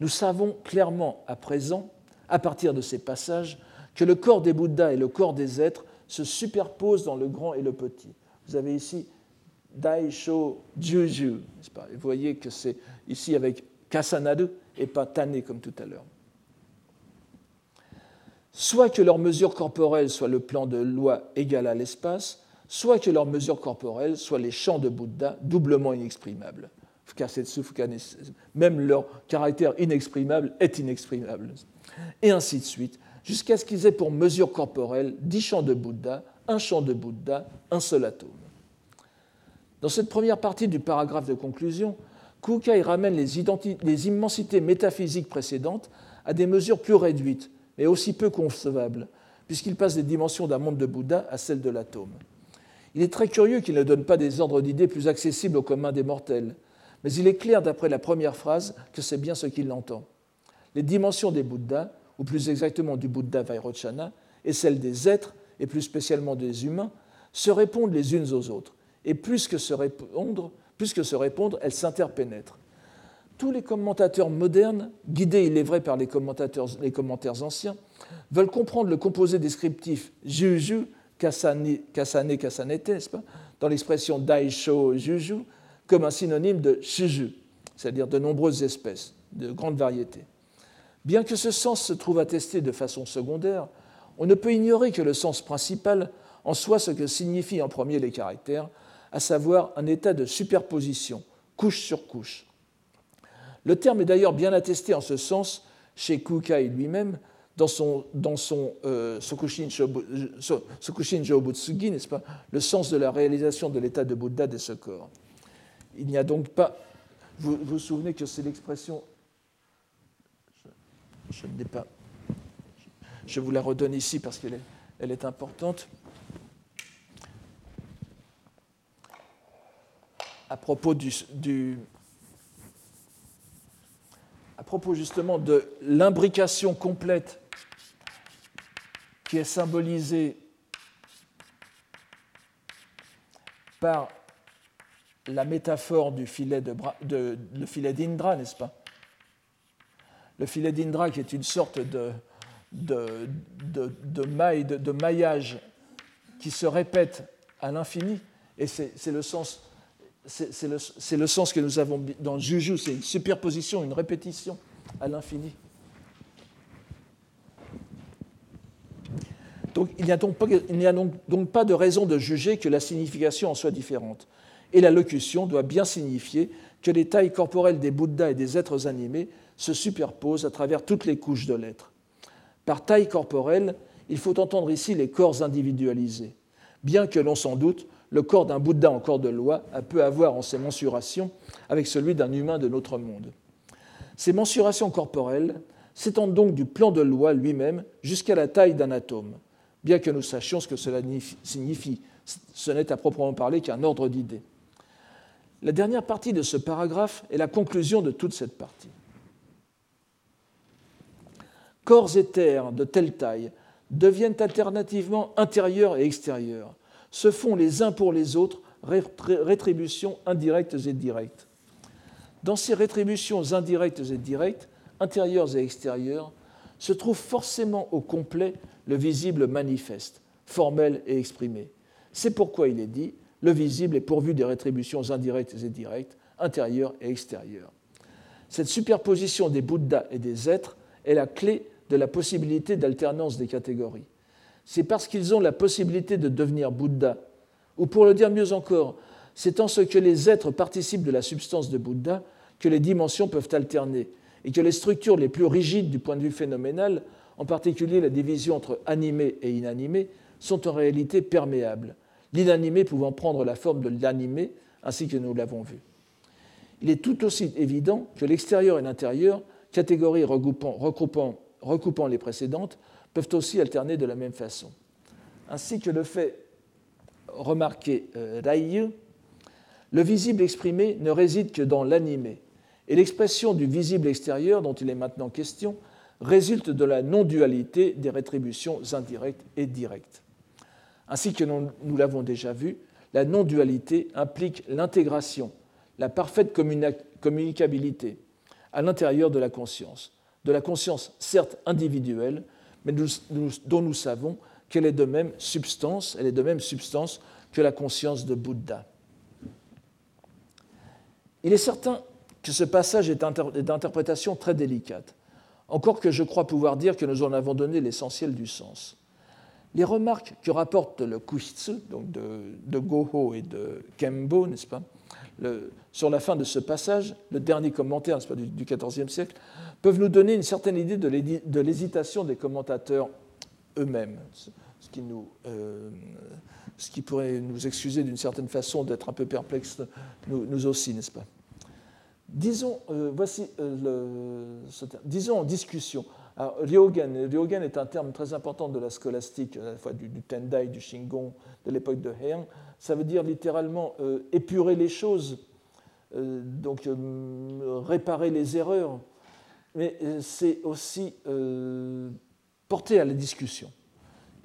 Nous savons clairement à présent, à partir de ces passages, que le corps des Bouddhas et le corps des êtres se superposent dans le grand et le petit. Vous avez ici Daisho Juju, Vous voyez que c'est ici avec Kasanadu et pas Tane comme tout à l'heure. Soit que leur mesure corporelle soit le plan de loi égal à l'espace, soit que leur mesure corporelle soit les champs de Bouddha doublement inexprimables. Même leur caractère inexprimable est inexprimable. Et ainsi de suite, jusqu'à ce qu'ils aient pour mesure corporelle dix champs de Bouddha, un champ de Bouddha, un seul atome. Dans cette première partie du paragraphe de conclusion, Kukai ramène les, immensités métaphysiques précédentes à des mesures plus réduites, mais aussi peu concevables, puisqu'il passe des dimensions d'un monde de Bouddha à celles de l'atome. Il est très curieux qu'il ne donne pas des ordres d'idées plus accessibles au commun des mortels, mais il est clair d'après la première phrase que c'est bien ce qu'il entend. Les dimensions des Bouddhas ou plus exactement du Bouddha Vairochana, et celle des êtres, et plus spécialement des humains, se répondent les unes aux autres. Et plus que se répondre, plus que se répondre elles s'interpénètrent. Tous les commentateurs modernes, guidés il est vrai par les, commentaires anciens, veulent comprendre le composé descriptif juju, kasane, kasane kasanete, dans l'expression daisho juju, comme un synonyme de shuju, c'est-à-dire de nombreuses espèces, de grandes variétés. Bien que ce sens se trouve attesté de façon secondaire, on ne peut ignorer que le sens principal en soit ce que signifient en premier les caractères, à savoir un état de superposition, couche sur couche. Le terme est d'ailleurs bien attesté en ce sens chez Kukai lui-même dans son, dans son euh, Sokushin, Jobutsugi, n'est-ce pas, le sens de la réalisation de l'état de Bouddha de ce corps. Il n'y a donc pas. Vous vous souvenez que c'est l'expression je ne l'ai pas. Je vous la redonne ici parce qu'elle est, importante. À propos du, du à propos justement de l'imbrication complète qui est symbolisée par la métaphore du filet d'Indra, de, n'est-ce pas? Le filet d'Indra, qui est une sorte de, maille, de, maillage qui se répète à l'infini, et c'est le sens. Le, le, que nous avons dans Juju, c'est une superposition, une répétition à l'infini. Donc il n'y a, donc pas de raison de juger que la signification en soit différente. Et la locution doit bien signifier que les tailles corporelles des Bouddhas et des êtres animés se superposent à travers toutes les couches de l'être. Par taille corporelle, il faut entendre ici les corps individualisés. Bien que l'on s'en doute, le corps d'un Bouddha en corps de loi a peu à voir en ses mensurations avec celui d'un humain de notre monde. Ces mensurations corporelles s'étendent donc du plan de loi lui-même jusqu'à la taille d'un atome, bien que nous sachions ce que cela signifie. Ce n'est à proprement parler qu'un ordre d'idées. La dernière partie de ce paragraphe est la conclusion de toute cette partie. Corps et terres de telle taille deviennent alternativement intérieurs et extérieurs, se font les uns pour les autres rétributions indirectes et directes. Dans ces rétributions indirectes et directes, intérieures et extérieures, se trouve forcément au complet le visible manifeste, formel et exprimé. C'est pourquoi il est dit le visible est pourvu des rétributions indirectes et directes, intérieures et extérieures. Cette superposition des Bouddhas et des êtres est la clé de la possibilité d'alternance des catégories. C'est parce qu'ils ont la possibilité de devenir Bouddha, ou pour le dire mieux encore, c'est en ce que les êtres participent de la substance de Bouddha que les dimensions peuvent alterner, et que les structures les plus rigides du point de vue phénoménal, en particulier la division entre animé et inanimé, sont en réalité perméables, l'inanimé pouvant prendre la forme de l'animé, ainsi que nous l'avons vu. Il est tout aussi évident que l'extérieur et l'intérieur, catégories regroupant, recoupant les précédentes, peuvent aussi alterner de la même façon. Ainsi que le fait remarquer euh, le visible exprimé ne réside que dans l'animé, et l'expression du visible extérieur dont il est maintenant question résulte de la non-dualité des rétributions indirectes et directes. Ainsi que nous l'avons déjà vu, la non-dualité implique l'intégration, la parfaite communicabilité à l'intérieur de la conscience, de la conscience certes individuelle, mais dont nous savons qu'elle est de même substance, elle est de même substance que la conscience de Bouddha. Il est certain que ce passage est d'interprétation très délicate, encore que je crois pouvoir dire que nous en avons donné l'essentiel du sens. Les remarques que rapporte le Kuitsu, de, Goho et de Kembo, n'est-ce pas, sur la fin de ce passage, le dernier commentaire du, XIVe siècle, peuvent nous donner une certaine idée de l'hésitation des commentateurs eux-mêmes, ce qui nous, euh, ce qui pourrait nous excuser d'une certaine façon d'être un peu perplexes, nous aussi, n'est-ce pas? Disons, euh, voici euh, disons en discussion. Alors, ryogen, est un terme très important de la scolastique, à la fois du, Tendai, du Shingon, de l'époque de Heian. Ça veut dire littéralement euh, épurer les choses, donc réparer les erreurs, mais c'est aussi porter à la discussion.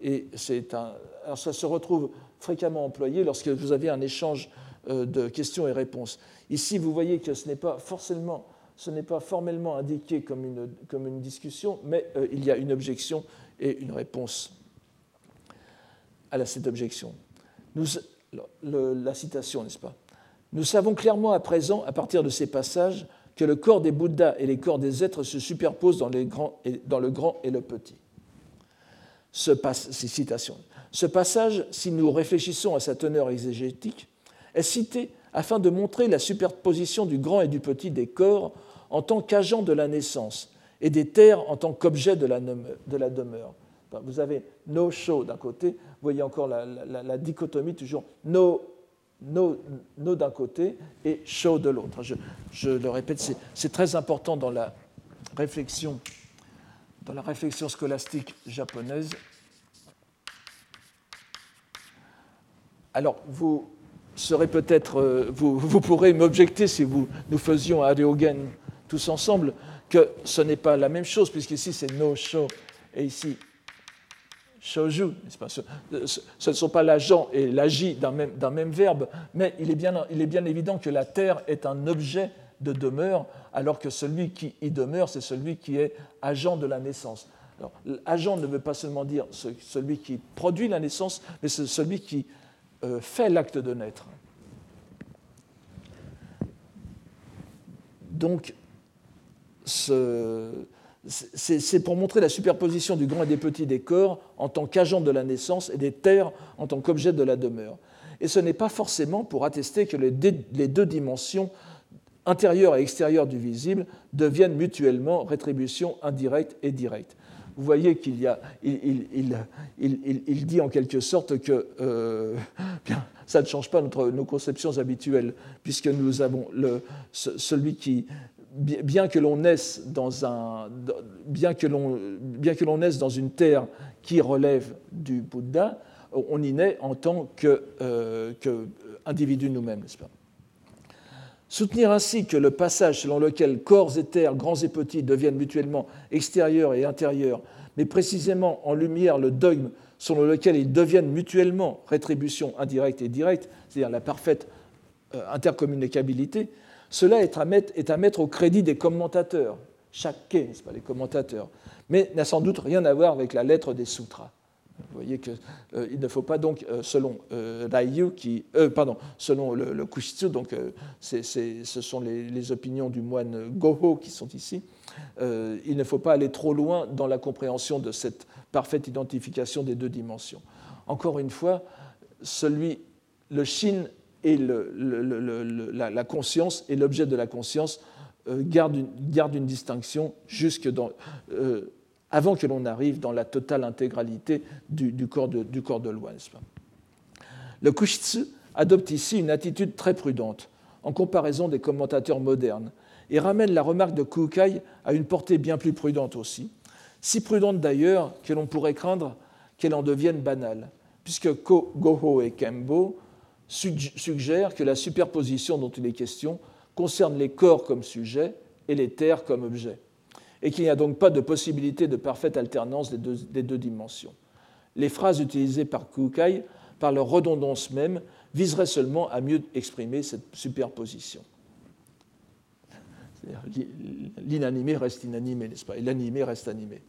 Et c'est un, alors ça se retrouve fréquemment employé lorsque vous avez un échange de questions et réponses. Ici, vous voyez que ce n'est pas forcément, ce n'est pas formellement indiqué comme une, discussion, mais euh, il y a une objection et une réponse à cette objection. La citation, n'est-ce pas? Nous savons clairement à présent, à partir de ces passages, que le corps des Bouddhas et les corps des êtres se superposent dans, le grand et le petit. Ce, ce passage, si nous réfléchissons à sa teneur exégétique, est cité afin de montrer la superposition du grand et du petit des corps en tant qu'agent de la naissance et des terres en tant qu'objet de la demeure. Vous avez no show d'un côté, vous voyez encore la, dichotomie toujours no, no, no d'un côté et show de l'autre. Je, le répète, c'est très important dans la réflexion, dans la réflexion scolastique japonaise. Alors, vous, serait peut-être, euh, vous, pourrez m'objecter si vous, nous faisions à Ryogen tous ensemble, que ce n'est pas la même chose, puisqu'ici c'est no show et ici shouju. Ce, ce, ne sont pas l'agent et l'agi d'un même, même, verbe, mais il est, bien, il est bien évident que la terre est un objet de demeure, alors que celui qui y demeure, c'est celui qui est agent de la naissance. Alors, agent ne veut pas seulement dire celui qui produit la naissance, mais c'est celui qui euh, fait l'acte de naître. Donc, c'est pour montrer la superposition du grand et des petits des corps en tant qu'agent de la naissance et des terres en tant qu'objet de la demeure. Et ce n'est pas forcément pour attester que les deux dimensions intérieures et extérieures du visible deviennent mutuellement rétribution indirecte et directe vous voyez qu'il y a, il, dit en quelque sorte que euh, ça ne change pas notre, nos conceptions habituelles, puisque nous avons le, celui qui, bien que l'on naisse dans un, bien que l'on, bien que l'on dans une terre qui relève du Bouddha, on y naît en tant qu'individu euh, individu nous-mêmes, n'est-ce pas? Soutenir ainsi que le passage selon lequel corps et terres, grands et petits, deviennent mutuellement extérieurs et intérieurs, mais précisément en lumière le dogme selon lequel ils deviennent mutuellement rétribution indirecte et directe, c'est-à-dire la parfaite euh, intercommunicabilité, cela est à, mettre, au crédit des commentateurs, chaque nest pas, les commentateurs, mais n'a sans doute rien à voir avec la lettre des sutras. Vous voyez qu'il euh, ne faut pas donc, euh, selon euh, qui, euh, pardon, selon le, le Kushitsu, donc ce sont les, opinions du moine Goho qui sont ici, il ne faut pas aller trop loin dans la compréhension de cette parfaite identification des deux dimensions. Encore une fois, celui, le shin et la, conscience et l'objet de la conscience gardent une, distinction jusque dans avant que l'on arrive dans la totale intégralité du, corps de, du corps de Le Kushitsu adopte ici une attitude très prudente en comparaison des commentateurs modernes et ramène la remarque de Kukai à une portée bien plus prudente aussi, si prudente d'ailleurs que l'on pourrait craindre qu'elle en devienne banale, puisque Goho et Kembo suggèrent que la superposition dont il est question concerne les corps comme sujet et les terres comme objet et qu'il n'y a donc pas de possibilité de parfaite alternance des deux, dimensions. Les phrases utilisées par Kukai, par leur redondance même, viseraient seulement à mieux exprimer cette superposition. L'inanimé reste inanimé, n'est-ce pas? Et l'animé reste animé.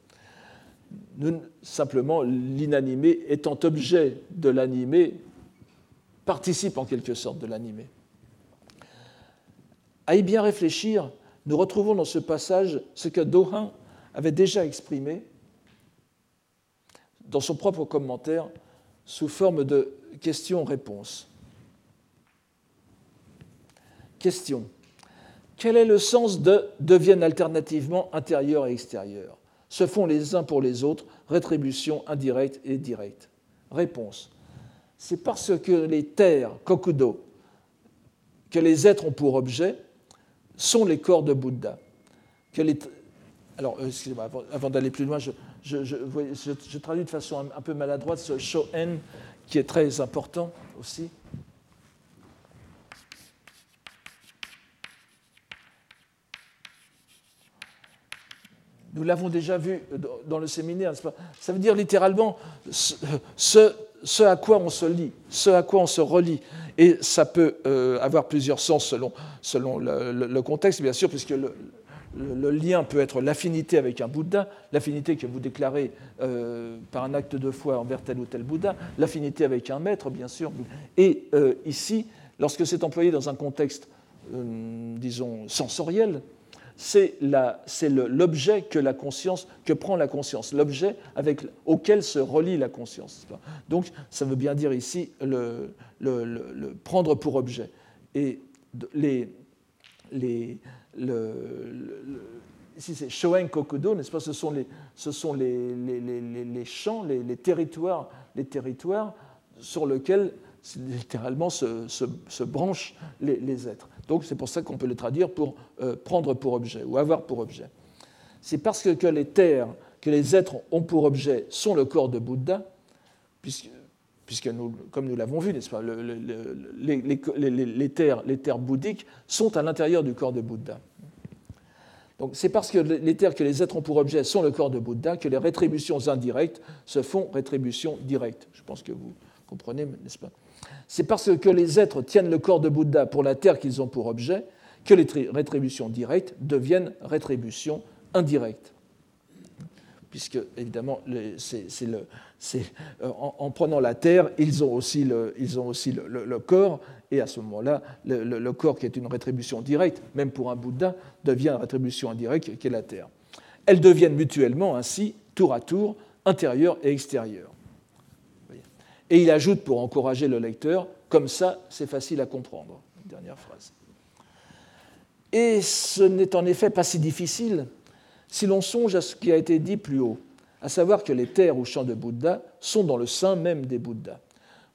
simplement, l'inanimé étant objet de l'animé, participe en quelque sorte de l'animé. À y bien réfléchir, nous retrouvons dans ce passage ce que Dohan avait déjà exprimé dans son propre commentaire sous forme de questions-réponses. Question. Quel est le sens de deviennent alternativement intérieur et extérieur Se font les uns pour les autres, rétribution indirecte et directe. Réponse. C'est parce que les terres, kokudo, que les êtres ont pour objet, sont les corps de Bouddha. Alors, euh, excusez-moi, avant, d'aller plus loin, je, traduis de façon un, peu maladroite ce shoen qui est très important aussi. Nous l'avons déjà vu dans le séminaire, ça veut dire littéralement ce, ce à quoi on se lit, ce à quoi on se relie. Et ça peut euh, avoir plusieurs sens selon, selon le, contexte, bien sûr, puisque le, lien peut être l'affinité avec un Bouddha, l'affinité que vous déclarez euh, par un acte de foi envers tel ou tel Bouddha, l'affinité avec un maître, bien sûr. Et euh, ici, lorsque c'est employé dans un contexte, disons, sensoriel, c'est l'objet que la conscience, que prend la conscience, l'objet auquel se relie la conscience. Donc, ça veut bien dire ici le, prendre pour objet. Et les, les, ici c'est Shoen Kokudo, n'est-ce pas? Ce sont les, ce sont les, les champs, les, territoires, les territoires sur lesquels littéralement se, se, branchent les, êtres. Donc c'est pour ça qu'on peut le traduire pour euh, prendre pour objet ou avoir pour objet. C'est parce que, les terres que les êtres ont pour objet sont le corps de Bouddha, puisque, comme nous l'avons vu, n'est-ce pas, les, terres, les terres bouddhiques sont à l'intérieur du corps de Bouddha. Donc c'est parce que les terres que les êtres ont pour objet sont le corps de Bouddha que les rétributions indirectes se font rétributions directes. Je pense que vous comprenez, n'est-ce pas? C'est parce que les êtres tiennent le corps de Bouddha pour la terre qu'ils ont pour objet que les rétributions directes deviennent rétributions indirectes. Puisque, évidemment, euh, en, prenant la terre, ils ont aussi le, ils ont aussi le, corps, et à ce moment-là, le, corps qui est une rétribution directe, même pour un Bouddha, devient une rétribution indirecte qui est la terre. Elles deviennent mutuellement ainsi, tour à tour, intérieures et extérieures. Et il ajoute pour encourager le lecteur, comme ça, c'est facile à comprendre. Dernière phrase. Et ce n'est en effet pas si difficile si l'on songe à ce qui a été dit plus haut, à savoir que les terres ou champs de Bouddha sont dans le sein même des Bouddhas.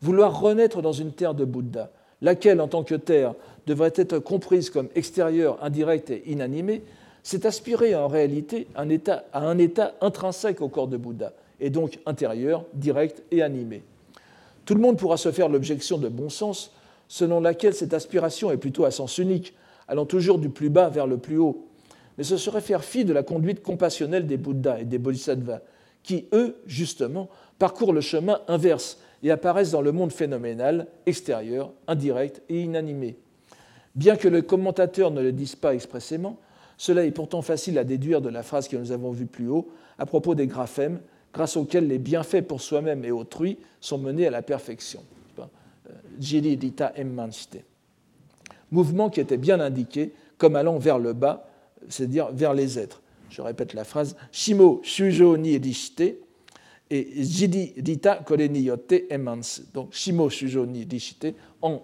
Vouloir renaître dans une terre de Bouddha, laquelle en tant que terre devrait être comprise comme extérieure, indirecte et inanimée, c'est aspirer en réalité à un état intrinsèque au corps de Bouddha, et donc intérieur, direct et animé. Tout le monde pourra se faire l'objection de bon sens selon laquelle cette aspiration est plutôt à sens unique, allant toujours du plus bas vers le plus haut, mais ce serait faire fi de la conduite compassionnelle des Bouddhas et des Bodhisattvas, qui, eux, justement, parcourent le chemin inverse et apparaissent dans le monde phénoménal, extérieur, indirect et inanimé. Bien que le commentateur ne le dise pas expressément, cela est pourtant facile à déduire de la phrase que nous avons vue plus haut à propos des graphèmes, grâce auxquels les bienfaits pour soi-même et autrui sont menés à la perfection. Jiri Dita. Mouvement qui était bien indiqué comme allant vers le bas, c'est-à-dire vers les êtres. Je répète la phrase Shimo Shujo ni et Jidi Dita Kore ni Yotte Emmans. Donc Shimo Shujo ni Edishite,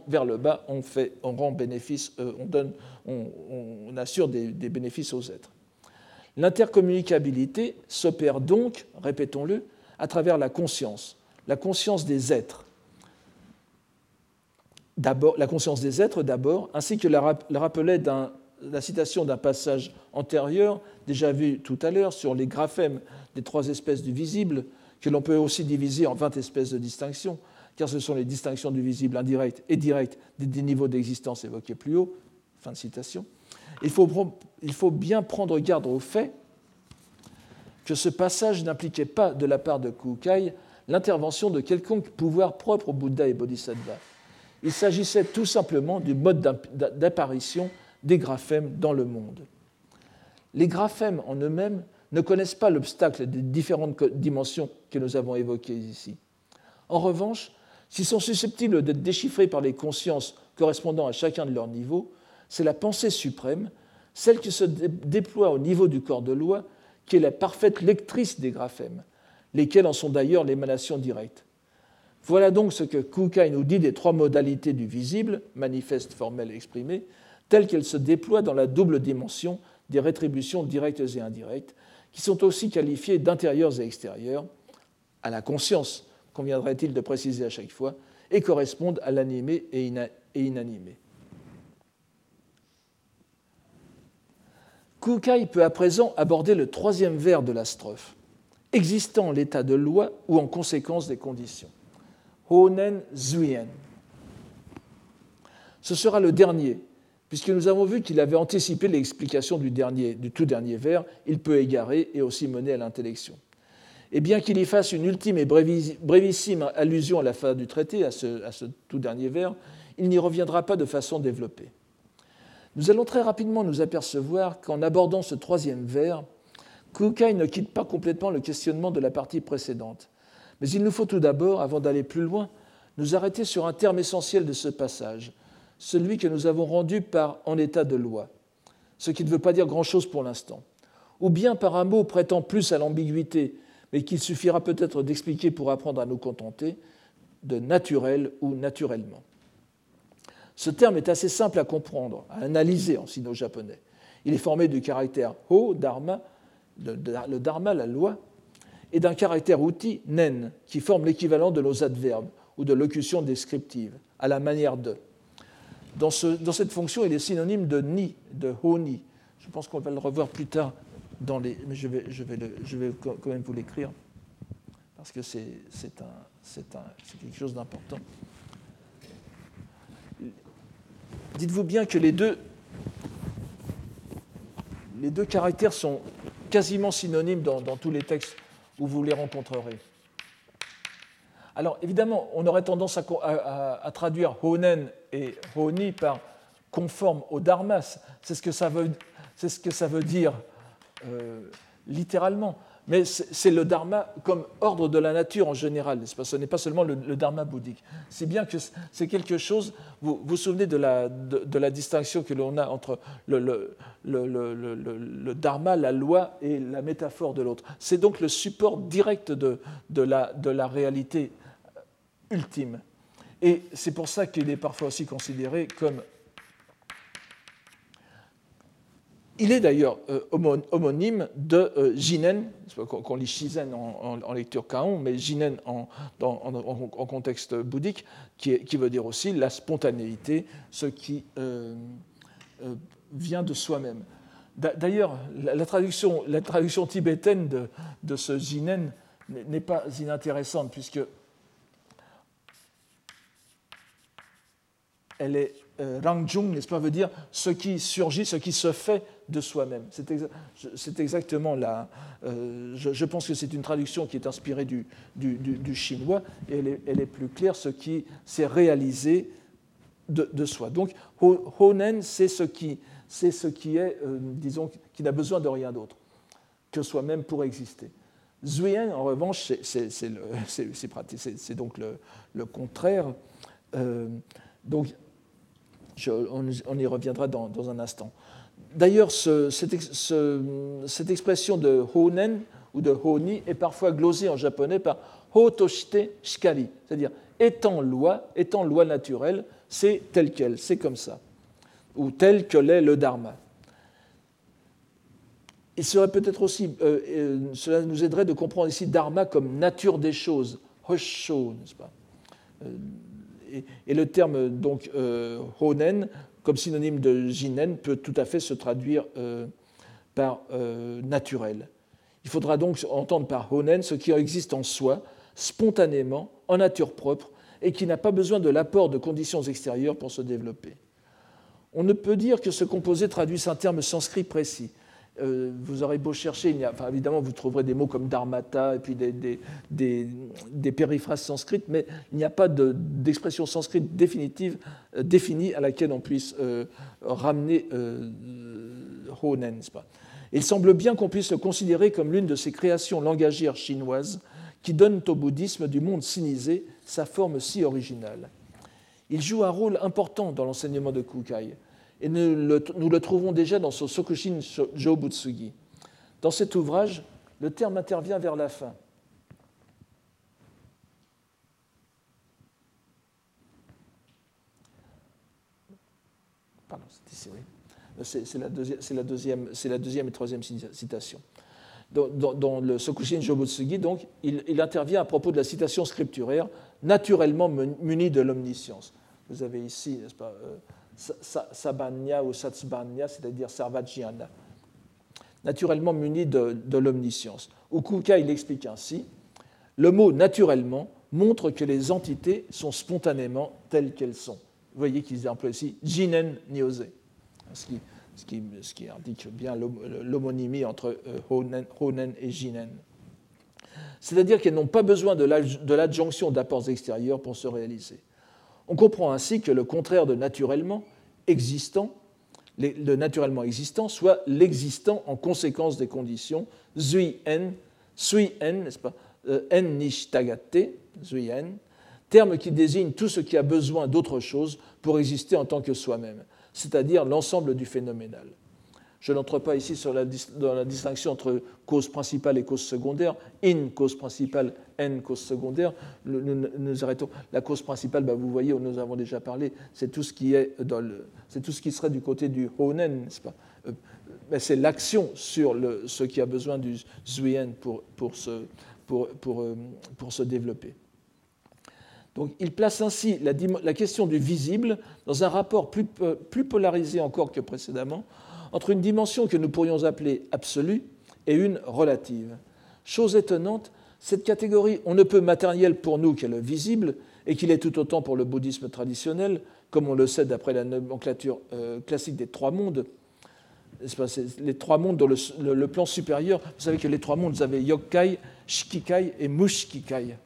vers le bas, on, fait, on rend bénéfice, euh, on, donne, on, assure des bénéfices aux êtres. L'intercommunicabilité s'opère donc, répétons-le, à travers la conscience, la conscience des êtres. La conscience des êtres d'abord, ainsi que la, rappelait la citation d'un passage antérieur, déjà vu tout à l'heure, sur les graphèmes des trois espèces du visible, que l'on peut aussi diviser en 20 espèces de distinctions, car ce sont les distinctions du visible indirect et direct des niveaux d'existence évoqués plus haut. Fin de citation. Il faut, bien prendre garde au fait que ce passage n'impliquait pas de la part de Kukai l'intervention de quelconque pouvoir propre au Bouddha et Bodhisattva. Il s'agissait tout simplement du mode d'apparition des graphèmes dans le monde. Les graphèmes en eux-mêmes ne connaissent pas l'obstacle des différentes dimensions que nous avons évoquées ici. En revanche, s'ils sont susceptibles d'être déchiffrés par les consciences correspondant à chacun de leurs niveaux, c'est la pensée suprême, celle qui se déploie au niveau du corps de loi, qui est la parfaite lectrice des graphèmes, lesquels en sont d'ailleurs l'émanation directe. Voilà donc ce que Kukai nous dit des trois modalités du visible, manifeste, formel exprimé, telles qu'elles se déploient dans la double dimension des rétributions directes et indirectes, qui sont aussi qualifiées d'intérieures et extérieures, à la conscience, conviendrait-il de préciser à chaque fois, et correspondent à l'animé et inanimé. Kukai peut à présent aborder le troisième vers de la strophe, existant l'état de loi ou en conséquence des conditions. Honen Zuyen. Ce sera le dernier, puisque nous avons vu qu'il avait anticipé l'explication du, tout dernier vers, il peut égarer et aussi mener à l'intellection. Et bien qu'il y fasse une ultime et brévissime allusion à la fin du traité, à ce tout dernier vers, il n'y reviendra pas de façon développée. Nous allons très rapidement nous apercevoir qu'en abordant ce troisième vers, Kukai ne quitte pas complètement le questionnement de la partie précédente. Mais il nous faut tout d'abord, avant d'aller plus loin, nous arrêter sur un terme essentiel de ce passage, celui que nous avons rendu par en état de loi, ce qui ne veut pas dire grand-chose pour l'instant, ou bien par un mot prêtant plus à l'ambiguïté, mais qu'il suffira peut-être d'expliquer pour apprendre à nous contenter, de naturel ou naturellement. Ce terme est assez simple à comprendre, à analyser en sino-japonais. Il est formé du caractère ho, dharma, le dharma, la loi, et d'un caractère outil, nen, qui forme l'équivalent de nos adverbes ou de locution descriptive, à la manière de. Dans, cette fonction, il est synonyme de ni, de honi. Je pense qu'on va le revoir plus tard dans les. Mais je vais, je vais, je vais quand même vous l'écrire, parce que c'est quelque chose d'important. Dites-vous bien que les deux, caractères sont quasiment synonymes dans tous les textes où vous les rencontrerez. Alors évidemment, on aurait tendance à, traduire honen et honi par conforme au dharmas. C'est ce que ça veut, ce que ça veut dire euh, littéralement mais c'est le dharma comme ordre de la nature en général, ce n'est pas seulement le, dharma bouddhique. C'est bien que c'est quelque chose, vous vous souvenez de la, distinction que l'on a entre le, dharma, la loi et la métaphore de l'autre. C'est donc le support direct de la réalité ultime. Et c'est pour ça qu'il est parfois aussi considéré comme Il est d'ailleurs euh, homonyme de euh, Jinen, qu'on lit Shizen en, lecture Kaon, mais Jinen en, contexte bouddhique, qui, veut dire aussi la spontanéité, ce qui euh, vient de soi-même. D'ailleurs, la, traduction, tibétaine de, ce Jinen n'est pas inintéressante, puisque elle est euh, rangjung, n'est-ce pas, veut dire ce qui surgit, ce qui se fait de soi-même. C'est exactement là. Euh, je, pense que c'est une traduction qui est inspirée du, chinois et elle est, plus claire, ce qui s'est réalisé de, soi. Donc, honen, c'est ce qui, c'est ce qui est, euh, disons, qui n'a besoin de rien d'autre que soi-même pour exister. Zuyen, en revanche, c'est donc le, le contraire. donc, on, y reviendra dans, un instant. D'ailleurs, cette, expression de honen ou de honi est parfois glosée en japonais par hotoshite shikari, c'est-à-dire étant loi, étant loi naturelle, c'est tel quel, c'est comme ça, ou tel que l'est le dharma. Il serait peut-être aussi, euh, euh, cela nous aiderait de comprendre ici dharma comme nature des choses, hosho, n'est-ce pas? Euh, et, le terme donc honen, comme synonyme de jinen, peut tout à fait se traduire euh, par euh, naturel. Il faudra donc entendre par honen ce qui existe en soi, spontanément, en nature propre, et qui n'a pas besoin de l'apport de conditions extérieures pour se développer. On ne peut dire que ce composé traduise un terme sanskrit précis. Euh, vous aurez beau chercher, évidemment, vous trouverez des mots comme dharmata et puis des, périphrases sanskrites, mais il n'y a pas d'expression sanscrite définitive euh, définie à laquelle on puisse euh, ramener Honen. Il semble bien qu'on puisse le considérer comme l'une de ces créations langagières chinoises qui donnent au bouddhisme du monde sinisé sa forme si originale. Il joue un rôle important dans l'enseignement de Kukai et nous le, trouvons déjà dans son Sokushin Jobutsugi. Dans cet ouvrage, le terme intervient vers la fin. Pardon, c'est ici, oui. C'est la, deuxième et troisième citation. Dans, le Sokushin Jobutsugi, donc, il, il, intervient à propos de la citation scripturaire, naturellement munie de l'omniscience. Vous avez ici, n'est-ce pas, euh, Sabanya ou Satsbanya, c'est-à-dire Sarvajyana, naturellement muni de, l'omniscience. Ukuka, il explique ainsi le mot naturellement montre que les entités sont spontanément telles qu'elles sont. Vous voyez qu'ils emploient ici jinen niose, ce qui, ce qui, ce qui indique bien l'homonymie entre euh, honen, et jinen. C'est-à-dire qu'elles n'ont pas besoin de l'adjonction d'apports extérieurs pour se réaliser. On comprend ainsi que le contraire de naturellement existant, le naturellement existant, soit l'existant en conséquence des conditions, zui en, sui n'est-ce pas, euh, en nishtagate, zui en, terme qui désigne tout ce qui a besoin d'autre chose pour exister en tant que soi-même, c'est-à-dire l'ensemble du phénoménal. Je n'entre pas ici dans la distinction entre cause principale et cause secondaire, in cause principale, en cause secondaire. Nous, arrêtons. La cause principale, bah, vous voyez, nous avons déjà parlé, c'est tout ce qui est dans le, c'est tout ce qui serait du côté du honen, n'est-ce pas? Euh, C'est l'action sur ce qui a besoin du zuyen pour, euh, pour se développer. Donc, il place ainsi la, question du visible dans un rapport plus, euh, plus polarisé encore que précédemment, entre une dimension que nous pourrions appeler absolue et une relative. Chose étonnante, cette catégorie on ne peut matérielle pour nous qu'elle est visible, et qu'il est tout autant pour le bouddhisme traditionnel, comme on le sait d'après la nomenclature euh, classique des trois mondes. Les trois mondes dans le, plan supérieur, vous savez que les trois mondes, vous avez Yokai, Shikikai et Mushkikai.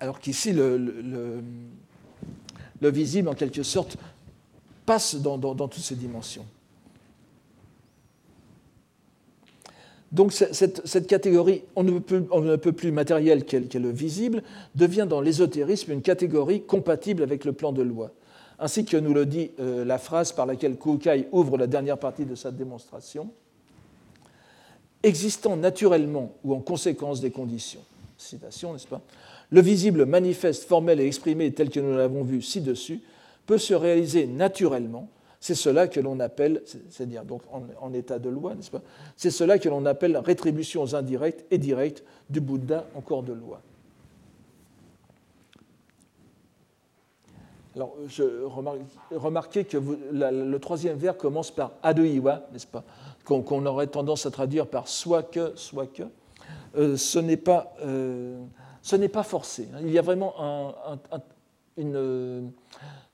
Alors qu'ici, le, visible, en quelque sorte, passe dans, toutes ces dimensions. Donc cette, catégorie, on ne, peut, plus matérielle qu'est le visible, devient dans l'ésotérisme une catégorie compatible avec le plan de loi, ainsi que nous le dit euh, la phrase par laquelle Kukai ouvre la dernière partie de sa démonstration, existant naturellement ou en conséquence des conditions. Citation, n'est-ce pas? Le visible manifeste, formel et exprimé tel que nous l'avons vu ci-dessus peut se réaliser naturellement. C'est cela que l'on appelle, c'est-à-dire donc en, état de loi, n'est-ce pas? C'est cela que l'on appelle rétributions indirectes et directes du Bouddha en corps de loi. Alors, remarquez que le troisième vers commence par aduiwa, n'est-ce pas? Qu'on aurait tendance à traduire par soit que, soit que, euh, ce n'est pas, euh, pas, forcé. Il y a vraiment une,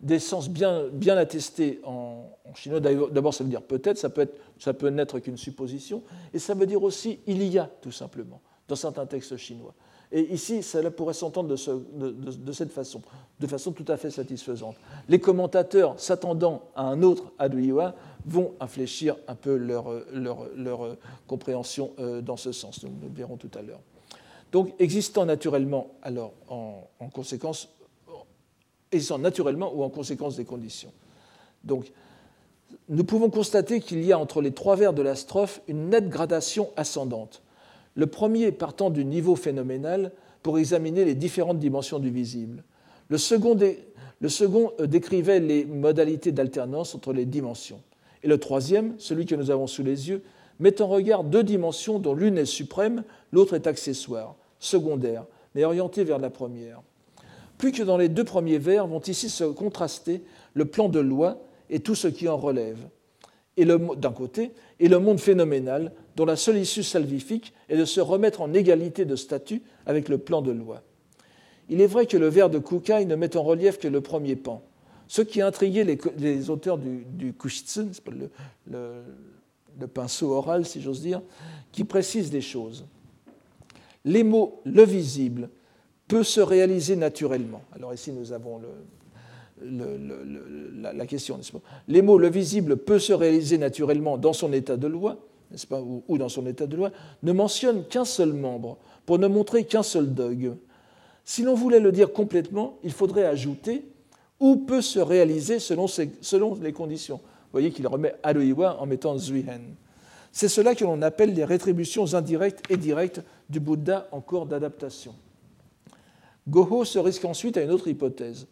des sens bien, bien attestés en, chinois. D'abord, ça veut dire peut-être, ça peut, n'être qu'une supposition, et ça veut dire aussi il y a, tout simplement, dans certains textes chinois. Et ici, cela pourrait s'entendre de, cette façon, de façon tout à fait satisfaisante. Les commentateurs, s'attendant à un autre Aduyua, vont infléchir un peu leur, compréhension euh, dans ce sens. Nous, le verrons tout à l'heure. Donc, existant naturellement, alors en, en, conséquence, existant naturellement ou en conséquence des conditions. Donc, nous pouvons constater qu'il y a entre les trois vers de la strophe une nette gradation ascendante le premier partant du niveau phénoménal pour examiner les différentes dimensions du visible. Le second, euh, décrivait les modalités d'alternance entre les dimensions. Et le troisième, celui que nous avons sous les yeux, met en regard deux dimensions dont l'une est suprême, l'autre est accessoire, secondaire, mais orientée vers la première. Plus que dans les deux premiers vers vont ici se contraster le plan de loi et tout ce qui en relève, d'un côté, et le monde phénoménal, dont la seule issue salvifique est de se remettre en égalité de statut avec le plan de loi. Il est vrai que le vers de Kukai ne met en relief que le premier pan. Ce qui a intrigué les, auteurs du, du Kushitsun, le, pinceau oral, si j'ose dire, qui précise des choses. Les mots le visible peut se réaliser naturellement. Alors ici, nous avons la, question, n'est-ce pas? Les mots le visible peut se réaliser naturellement dans son état de loi, n'est-ce pas, ou, dans son état de loi, ne mentionne qu'un seul membre pour ne montrer qu'un seul dogme. Si l'on voulait le dire complètement, il faudrait ajouter ou peut se réaliser selon, selon les conditions. Vous voyez qu'il remet Aloiwa en mettant Zuihen. C'est cela que l'on appelle les rétributions indirectes et directes du Bouddha en cours d'adaptation. Goho se risque ensuite à une autre hypothèse.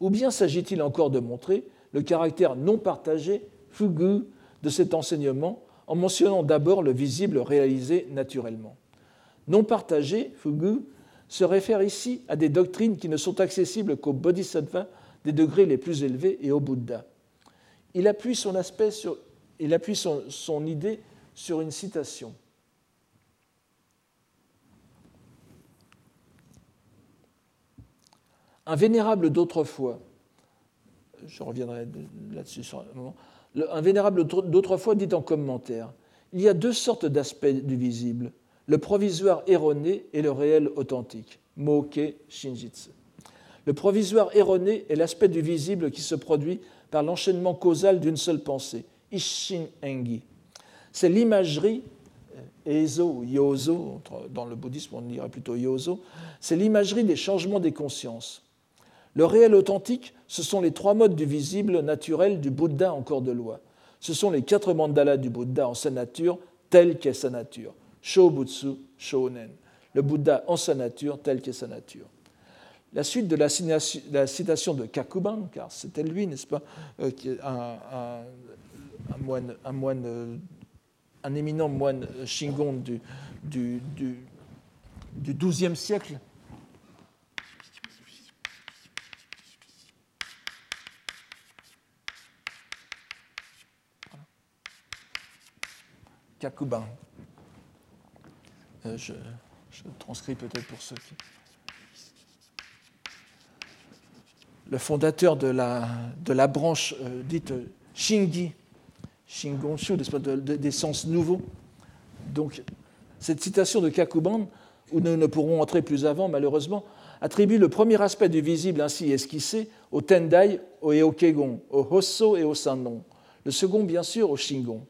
Ou bien s'agit-il encore de montrer le caractère non partagé, fugu, de cet enseignement en mentionnant d'abord le visible réalisé naturellement? Non partagé, fugu, se réfère ici à des doctrines qui ne sont accessibles qu'aux bodhisattvas des degrés les plus élevés et au Bouddha. Il appuie son, aspect sur, il appuie son idée sur une citation. Un vénérable d'autrefois, je reviendrai là-dessus sur un moment, un vénérable d'autrefois dit en commentaire Il y a deux sortes d'aspects du visible, le provisoire erroné et le réel authentique. Moke Shinjitsu. Le provisoire erroné est l'aspect du visible qui se produit par l'enchaînement causal d'une seule pensée, Ishin Engi. C'est l'imagerie, Eizo ou Yozo, dans le bouddhisme on dirait plutôt Yozo, c'est l'imagerie des changements des consciences. Le réel authentique, ce sont les trois modes du visible naturel du Bouddha en corps de loi. Ce sont les quatre mandalas du Bouddha en sa nature, telle qu'est sa nature. Shobutsu, Shonen. Le Bouddha en sa nature, telle qu'est sa nature. La suite de la, citation de Kakuban, car c'était lui, n'est-ce pas, euh, un, moine, un, moine, euh, un éminent moine Shingon du, du, du, XIIe siècle, Kakuban. Euh, je, transcris peut-être pour ceux qui. Le fondateur de la, de la branche euh, dite Shingi, Shingonshu, des sens nouveaux. Donc, cette citation de Kakuban, où nous ne pourrons entrer plus avant, malheureusement, attribue le premier aspect du visible ainsi esquissé au Tendai et au Kegon, au Hosso et au Sannon. Le second, bien sûr, au Shingon.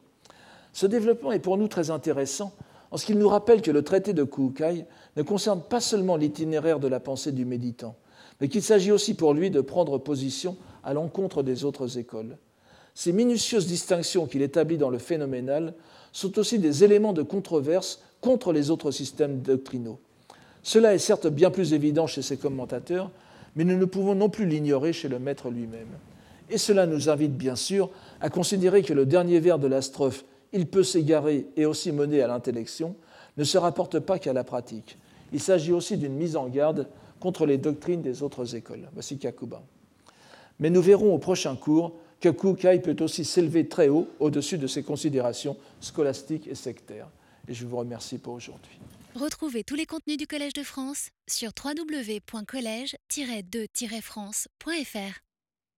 Ce développement est pour nous très intéressant en ce qu'il nous rappelle que le traité de Kukai ne concerne pas seulement l'itinéraire de la pensée du méditant, mais qu'il s'agit aussi pour lui de prendre position à l'encontre des autres écoles. Ces minutieuses distinctions qu'il établit dans le phénoménal sont aussi des éléments de controverse contre les autres systèmes doctrinaux. Cela est certes bien plus évident chez ses commentateurs, mais nous ne pouvons non plus l'ignorer chez le maître lui-même. Et cela nous invite bien sûr à considérer que le dernier vers de la strophe il peut s'égarer et aussi mener à l'intellection, ne se rapporte pas qu'à la pratique. Il s'agit aussi d'une mise en garde contre les doctrines des autres écoles. Voici Kakuba. Mais nous verrons au prochain cours que Kukai peut aussi s'élever très haut au-dessus de ses considérations scolastiques et sectaires. Et je vous remercie pour aujourd'hui. Retrouvez tous les contenus du Collège de France sur www.colège-2-france.fr.